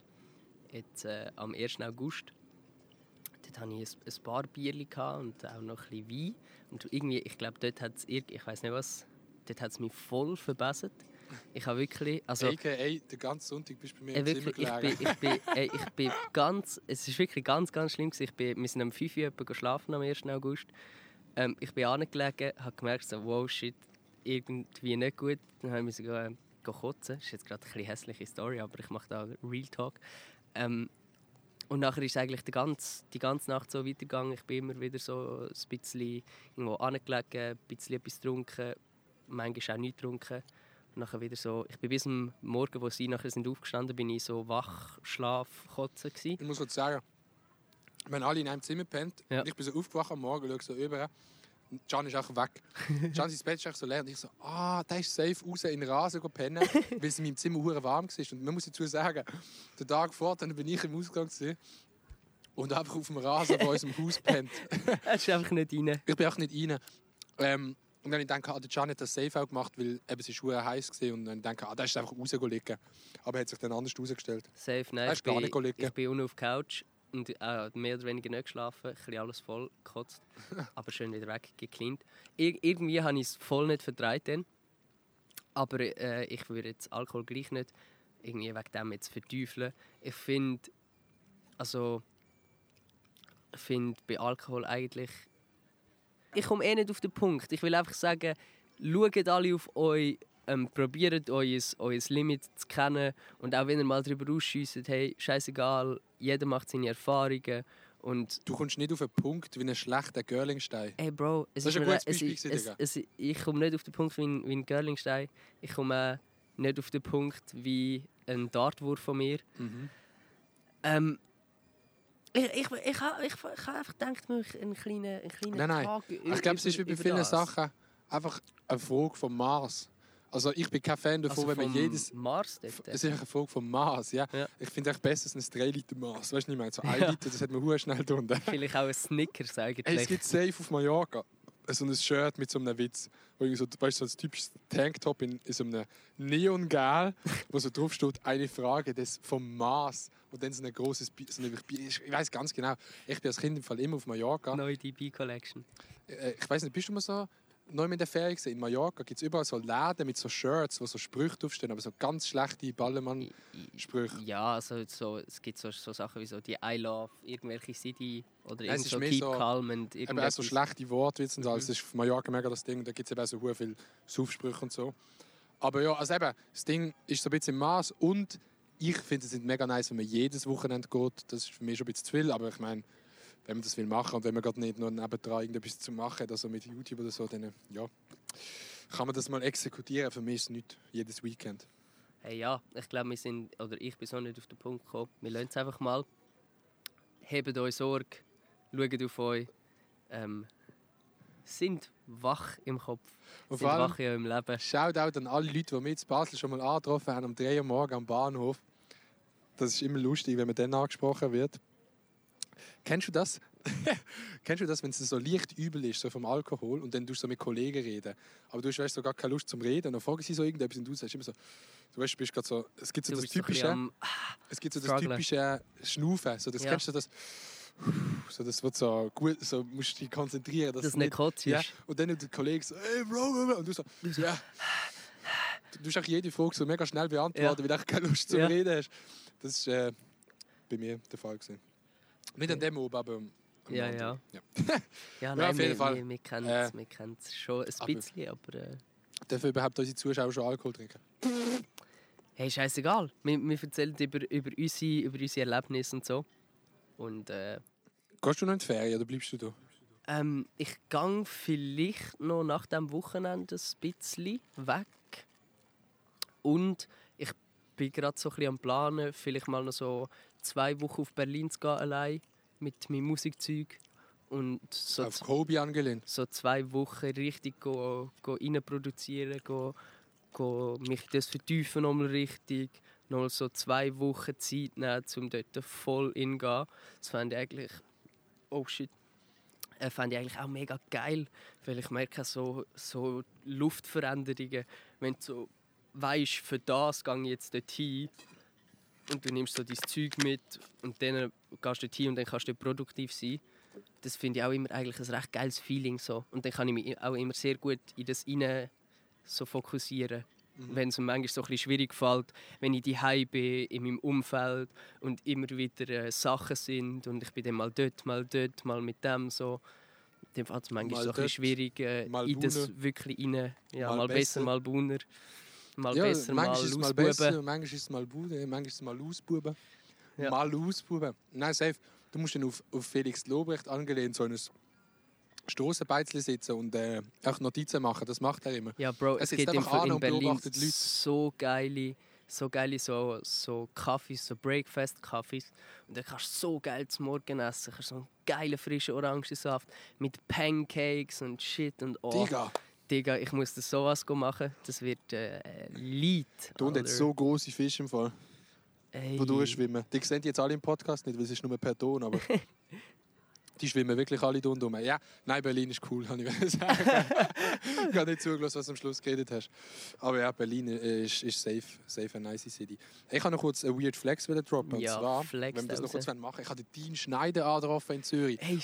Jetzt äh, am 1. August. Dort hatte ich ein, ein paar gehabt und auch noch ein bisschen Wein. Und irgendwie, ich glaube, dort hat es, ich weiß nicht was, dort hat es mich voll verbessert. Ich habe wirklich, also... AKA, den ganzen Sonntag bist du bei mir Äh, im Zimmer wirklich, ich gelegen. bin, ich, bin, äh, ich bin ganz, es ist wirklich ganz, ganz schlimm. gewesen. Ich bin, wir sind am 5 Uhr geschlafen am 1. August. Ähm, ich bin angelegen, habe gemerkt, so, wow, shit, irgendwie nicht gut. Dann habe ich sogar äh, gehen kotzen. Das ist jetzt gerade eine hässliche Story, aber ich mache da Real Talk. Ähm, und nachher ist eigentlich die ganze, die ganze Nacht so weitergegangen. Ich bin immer wieder so ein bisschen irgendwo angelegen, ein bisschen etwas getrunken, manchmal auch nichts getrunken. Und nachher wieder so, ich bin bis am Morgen, wo sie nachher sind aufgestanden, bin ich so wach, Schlaf, kotzen gsi. Ich muss kurz sagen, haben alle in einem Zimmer gepennt. Ja. Ich bin so aufgewacht am Morgen, schaue so über. Und Can ist auch weg. Can sein Bett ist so leer. Und ich so, ah, der ist safe raus in den Rasen pennen, weil es in meinem Zimmer hure warm war. Und man muss dazu sagen, den Tag vor, dann bin ich im Ausgang gewesen und einfach auf dem Rasen bei unserem Haus pennt. Er ist einfach nicht rein. Ich bin auch nicht rein. Ähm, und dann habe ich gedacht, ah, der Can hat das safe auch gemacht, weil eben, es ist hure heiß war. Und dann dachte ich, ah, der ist einfach rausgelegt. Aber er hat sich dann anders herausgestellt. Safe, nein. Hast Ich gar bin, nicht liegen. ich bin unten auf der Couch und äh, mehr oder weniger nicht geschlafen. Ein bisschen alles voll gekotzt. aber schön wieder weggecleant. Ir irgendwie habe ich es voll nicht vertreibt dann. Aber äh, ich würde jetzt Alkohol gleich nicht irgendwie wegen dem jetzt verteufeln. Ich finde, also ich finde bei Alkohol eigentlich ich komme eh nicht auf den Punkt. Ich will einfach sagen, schaut alle auf euch, ähm, probiert euer, euer Limit zu kennen und auch wenn ihr mal darüber ausschiesst, hey, scheißegal, jeder macht seine Erfahrungen und Du kommst nicht auf einen Punkt wie ein schlechter Görlingstein. Hey Bro, es Das ist ein gutes es, Beispiel es, gewesen, es, ich komme nicht auf den Punkt wie ein, wie ein Görlingstein. Ich komme auch nicht auf den Punkt wie ein Dartwurf von mir. Mhm. Ähm, ich ich, ich, habe ich, ich ha einfach gedacht, mir einen kleinen, einen kleinen Nein, nein. Tag Ich glaube, es ist wie bei vielen das. Sachen einfach eine Frage vom Maß. Also ich bin kein Fan davon, Also wenn man jedes... Mars dort. Es ist eine Frage vom Maß, ja. Ja. Ich finde es besser als ein 3 Liter Maß. Weißt du, ich meine, so 1 Ja. Liter, das hat man hure schnell drunter. Vielleicht auch ein Snickers eigentlich. Hey, es gibt safe auf Mallorca so ein Shirt mit so einem Witz. So, weißt du, so ein typisches Tanktop in, in so einem Neongel, wo so drauf steht, eine Frage des vom Maß. Und dann so ein großes Bi- so ein, Bi- ich weiß ganz genau, ich bin als Kind im Fall immer auf Mallorca. Neue DB Collection. Äh, ich weiß nicht, bist du mal so neu in der Ferien? In Mallorca gibt es überall so Läden mit so Shirts, wo so Sprüche draufstehen, aber so ganz schlechte Ballermann-Sprüche. Ja, also so, es gibt so, so Sachen wie so die I Love, irgendwelche City oder Ja, es irgend ist so Keep so- Calm und Eben auch so schlechte Wortwitze und so. Mhm. Das ist auf Mallorca mega das Ding. Da gibt es eben auch so hure viel Saufsprüche und so. Aber ja, also eben, das Ding ist so ein bisschen im Maß und ich finde es nicht mega nice, wenn man jedes Wochenende geht. Das ist für mich schon ein bisschen zu viel, aber ich meine, wenn man das will machen und wenn man gerade nicht noch nebendran irgendetwas zu machen, also mit YouTube oder so, dann ja, kann man das mal exekutieren. Für mich ist es nicht jedes Weekend. Hey, ja, ich glaube, wir sind, oder ich bin so nicht auf den Punkt gekommen. Wir lassen es einfach mal. Hebt euch Sorge, schaut auf euch. Ähm, sind wach im Kopf, Und sind wach in eurem Leben. Shoutout an alle Leute, die wir in Basel schon mal angetroffen haben, um 3 Uhr morgens am Bahnhof. Das ist immer lustig, wenn man dann angesprochen wird. Kennst du das? Kennst du das, wenn es so leicht übel ist, so vom Alkohol, und dann tust du so mit Kollegen reden, aber du hast weißt, so gar keine Lust zum Reden, und dann fragen sie so irgendetwas und du sagst immer so, du weißt, du bist gerade so, es gibt so Du das typische, am, es gibt so das strugglen. typische Schnaufen, so das Ja. kennst du das, so das wird so gut, so musst du dich konzentrieren, dass nicht kotzt ja, ist. und dann der Kollege so, hey Bro, und du so, ja. Du hast auch jede Frage so mega schnell beantworten, weil du keine Lust zum Ja. Reden hast. Das war äh, bei mir der Fall. Gewesen. An dem oben, aber Ja, anderen. ja. ja. Ja, auf nein, jeden wir, Fall. wir, wir kennen Äh, es kennen's schon ein aber- bisschen, aber... Äh, Dürfen überhaupt unsere Zuschauer schon Alkohol trinken? hey, scheißegal. Wir, wir erzählen über, über, unsere, über unsere Erlebnisse und so. Und äh, Gehst du noch in die Ferien oder bleibst du da? ähm, ich gehe vielleicht noch nach dem Wochenende ein bisschen weg. Und ich bin gerade so ein bisschen am Planen, vielleicht mal noch so zwei Wochen auf Berlin zu gehen allein mit meinem Musikzeug. Und so Auf Kobe angelehnt. so zwei Wochen richtig go, go rein produzieren, go, go mich das vertiefen nochmal richtig, noch so zwei Wochen Zeit nehmen, um dort voll in gehen. Das fände ich eigentlich, oh shit, äh, fände ich eigentlich auch mega geil, weil ich merke so, so Luftveränderungen, wenn du so weißt, für das gehe ich jetzt dorthin und du nimmst so dein Zeug mit und dann gehst du dorthin und dann kannst du produktiv sein das finde ich auch immer eigentlich ein recht geiles Feeling so. Und dann kann ich mich auch immer sehr gut in das rein so fokussieren. Wenn es mir manchmal so ein bisschen schwierig fällt, wenn ich die bin, in meinem Umfeld und immer wieder äh, Sachen sind und ich bin dann mal dort, mal dort, mal mit dem so. Dann fällt es manchmal Mal so ein bisschen schwierig, äh, in das wirklich rein. Ja, Mal mal, besser, besser. mal Buhner. Mal ja, besser, mal manchmal ist es mal besser, manchmal ist es mal Bude, manchmal ist es mal Ausbuben. Ja. Mal Ausbuben. Nein, safe. Du musst dann auf, auf Felix Lobrecht angelehnt so ein Strassenbeizchen sitzen und äh, auch Notizen machen. Das macht er immer. Ja, Bro, es gibt in und Berlin so geile, so geile so, so Kaffees, so Breakfast-Kaffees. Und dann kannst du so geil zum Morgen essen. Kannst so einen geilen frischen Orangensaft mit Pancakes und Shit und oh. Digga, Digga, ich muss das sowas machen. Das wird äh, da unten hat Alter. so große Fische im Fall, Ey. die durchschwimmen. Die sehen jetzt alle im Podcast nicht, weil es ist nur per Ton, aber die schwimmen wirklich alle da unten rum. Ja, nein, Berlin ist cool, kann ich sagen. ich habe nicht zugelassen, was du am Schluss geredet hast. Aber ja, Berlin äh, ist, ist safe, safe eine nice City. Ich habe noch kurz einen Weird Flex wieder droppen. Ja, und zwar, flex wenn wir das noch kurz machen Ich habe den Dean Schneider angetroffen in Zürich. Hey,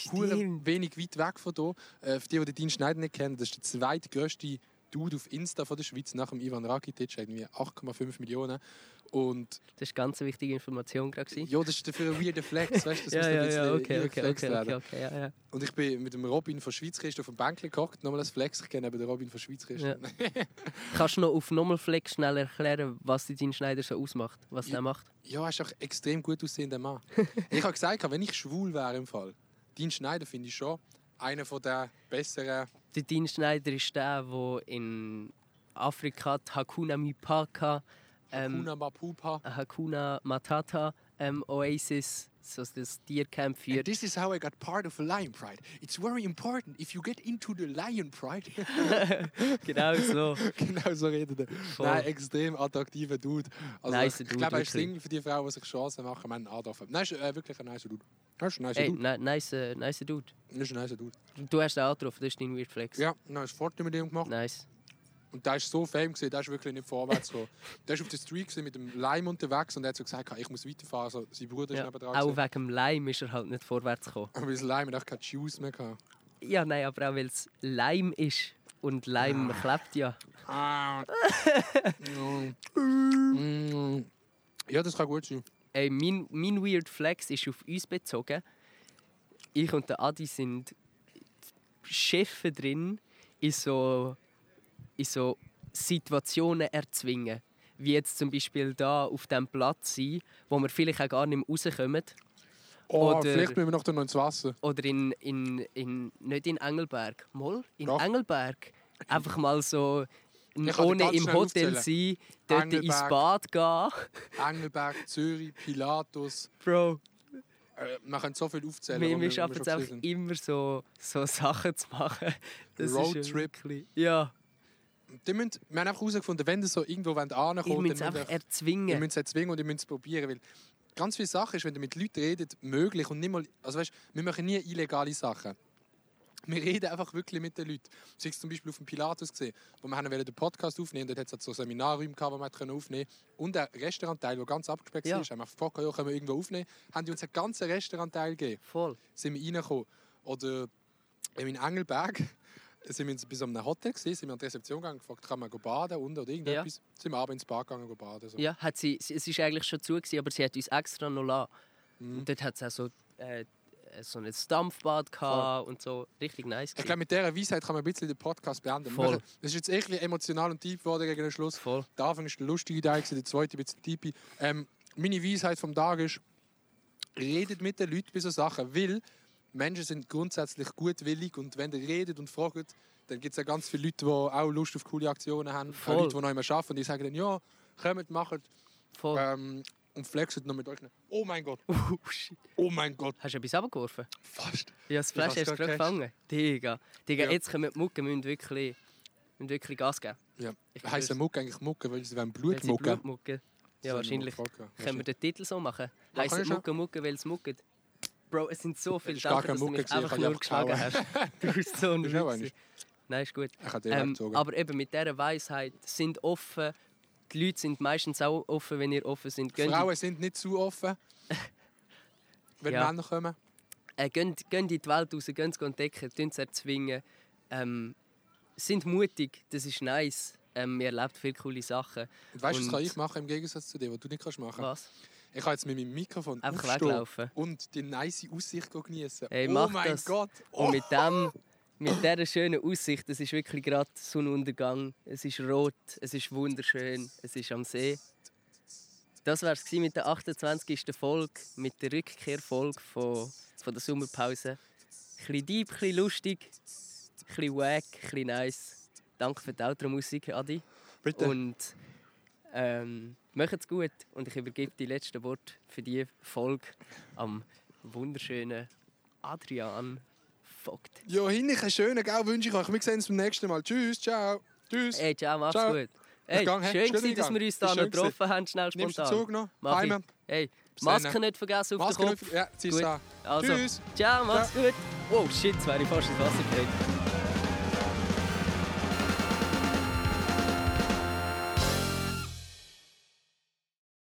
wenig weit weg von hier. Äh, für die, die den Dean Schneider nicht kennen, das ist der zweitgrößte Dude auf Insta von der Schweiz nach dem Ivan Rakitic, irgendwie 8,5 Millionen. Und Das war eine ganz wichtige Information gerade. ja, das ist dafür ein weirder Flex, weißt du? Das Ja, ja, ja, okay, okay, eingeflext okay, okay, okay, ja, ja. Und ich bin mit dem Robin von Schweizchrist auf dem Bänkchen gehockt, nochmal als Flex. Ich kenne eben den Robin von Schweizchrist. Ja. Kannst du noch auf nochmal Flex schnell erklären, was dein Schneider so ausmacht? Was Ja. der macht? Ja, er ist auch extrem gut aussehender Mann. ich habe gesagt, wenn ich schwul wäre im Fall, Dean Schneider finde ich schon einer der besseren. Der Dean Schneider ist der, der in Afrika die Hakuna Mipaka, ähm, Hakuna Mapupa. Hakuna Matata ähm, Oasis, so das Tiercamp And führt. this is how I got part of a lion pride. It's very important if you get into the lion pride. genau so. genau so redet er. Voll. Nein, extrem attraktiver Dude. Also, Nice ich Dude, glaube, er ist. Single für die Frauen, die sich Chancen machen, man andarf. Nein, ist äh, wirklich ein nice Dude. Das ist ein nice Hey, Dude. ni nice, äh, nice Dude. Das ist ein nice Dude. Du hast den angetroffen, das ist dein Weird Flex. Ja, dann hast du Foto mit ihm gemacht. Nice. Und der ist so fame gewesen, der ist wirklich nicht vorwärts gekommen. der ist auf der Street gewesen, mit dem Lime unterwegs und er hat so gesagt, ich muss weiterfahren. Also, sein Bruder ist Ja. neben dran. Auch gewesen. wegen dem Leim ist er halt nicht vorwärts gekommen. Aber das Lime hat keine Juice mehr gehabt. Ja, nein, aber auch weil es Leim ist. Und Leim klebt ja. Ah. Ja, das kann gut sein. Ey, mein, mein Weird Flex ist auf uns bezogen. Ich und der Adi sind Chefs drin, in so, in so Situationen erzwingen. wie jetzt zum Beispiel da auf dem Platz sein, wo wir vielleicht auch gar nicht mehr rauskommen. Oh, Oder- vielleicht müssen wir noch ins Wasser. Oder in, in, in, nicht in Engelberg, mal in Doch. Engelberg. Einfach mal so ohne im Hotel aufzählen. sein, dort ins Engelberg. Bad gehen. Engelberg, Zürich, Pilatus. Bro, man kann so viel aufzählen. wir, wir schaffen es einfach immer so, so Sachen zu machen. Das Roadtrip. Ja. Die müssen, wir haben einfach herausgefunden, wenn ihr so irgendwo ihr ankommt, müsst dann es einfach müsst ihr- ihr erzwingen. müsst es erzwingen und ihr müsst es probieren. Weil ganz viele Sachen ist, wenn ihr mit Leuten redet, möglich und nicht mal, also weißt, wir machen nie illegale Sachen. Wir reden einfach wirklich mit den Leuten. Sie es zum Beispiel auf dem Pilatus gesehen, wo wir haben den Podcast aufnehmen dort hat es so Seminarräume gehabt, wo wir können aufnehmen Und ein Restaurantteil, der ganz abgespeckt Ja. war, haben wir gefragt, ja, können wir irgendwo aufnehmen, haben die uns einen ganzen Restaurantteil gegeben. Voll. sind wir reingekommen. Oder in Engelberg sind wir so einem Hotel gewesen, sind wir an die Rezeption gegangen, gefragt, kann man baden unten oder irgendetwas. Sind wir abends ins Bad gegangen, go baden. So. Ja, hat sie, es ist eigentlich schon zu, gewesen, aber sie hat uns extra noch lassen. Mhm. Und dort hat es auch so, äh, so ein Dampfbad gehabt und so. Richtig nice. Ich gewesen. glaube, mit dieser Weisheit kann man ein bisschen den Podcast beenden. Voll. Es ist jetzt bisschen emotional und deep geworden gegen den Schluss. Voll. Der Anfang ist der lustige Teil, der zweite ein bisschen deep. Ähm, meine Weisheit vom Tag ist, redet mit den Leuten bei so Sachen, weil Menschen sind grundsätzlich gutwillig und wenn ihr redet und fragt, dann gibt es ja ganz viele Leute, die auch Lust auf coole Aktionen haben. Voll. Leute, die noch immer arbeiten, die sagen dann, ja, kommt, macht Voll. ähm, und flexet noch mit euch. Oh mein Gott, shit. oh mein Gott, Hast du etwas abgeworfen? fast. Ja, das Flash hast du gerade gefangen. Digga. Digga, Ja. jetzt können die Mucke müssen wirklich, müssen wirklich Gas geben. Ja. Heißt Mucke eigentlich Mucke, weil sie wollen Blutmucke. Blutmucke. Ja, wahrscheinlich. Können wir den Titel so machen? Heißt es Mucke Mucke, weil es mucket? Bro, es sind so viele keine dass du mich einfach nur geschlagen hast. Du bist so ein. Nein, ist gut. Ähm, aber eben mit dieser Weisheit sind offen. Die Leute sind meistens auch offen, wenn ihr offen sind. Gehen, Frauen sind nicht zu offen, wenn Ja. Männer kommen. äh, gehen, gehen in die Welt raus, gehen es entdecken, tun es erzwingen. Ähm, sind mutig, das ist nice. Ähm, man erlebt viele coole Sachen. Und weißt du, was Und- kann ich machen im Gegensatz zu dir, was du nicht kannst machen? Was? Ich kann jetzt mit meinem Mikrofon Einfach weglaufen. und die nice Aussicht genießen. Oh mein das. Gott! Und Oh. mit dem, mit dieser schönen Aussicht, es ist wirklich gerade Sonnenuntergang, es ist rot, es ist wunderschön, es ist am See. Das war es mit der 28. Folge, mit der Rückkehrfolge von, von der Sommerpause. Ein bisschen deep, ein bisschen lustig, ein bisschen wack, ein bisschen nice. Danke für die Outro-Musik, Adi. Bitte. Und ähm, macht's gut und ich übergebe die letzten Worte für die Folge am wunderschönen Adrian Vogt. Ja, hinten einen schönen Gau wünsche ich euch. Wir sehen uns beim nächsten Mal. Tschüss, ciao. Tschüss. Hey, ciao, mach's Ciao. gut. Hey, schön gut gewesen, dass wir uns da noch schön getroffen haben, schnell Nimmst du den spontan. Zug noch? Mach ich. Hey, Maske dann. nicht vergessen auf Maske den nicht Kopf. ver- Ja, zieh's an. Also, Tschüss. ciao, mach's gut. Oh shit, jetzt wäre ich fast ins Wasser gefallen.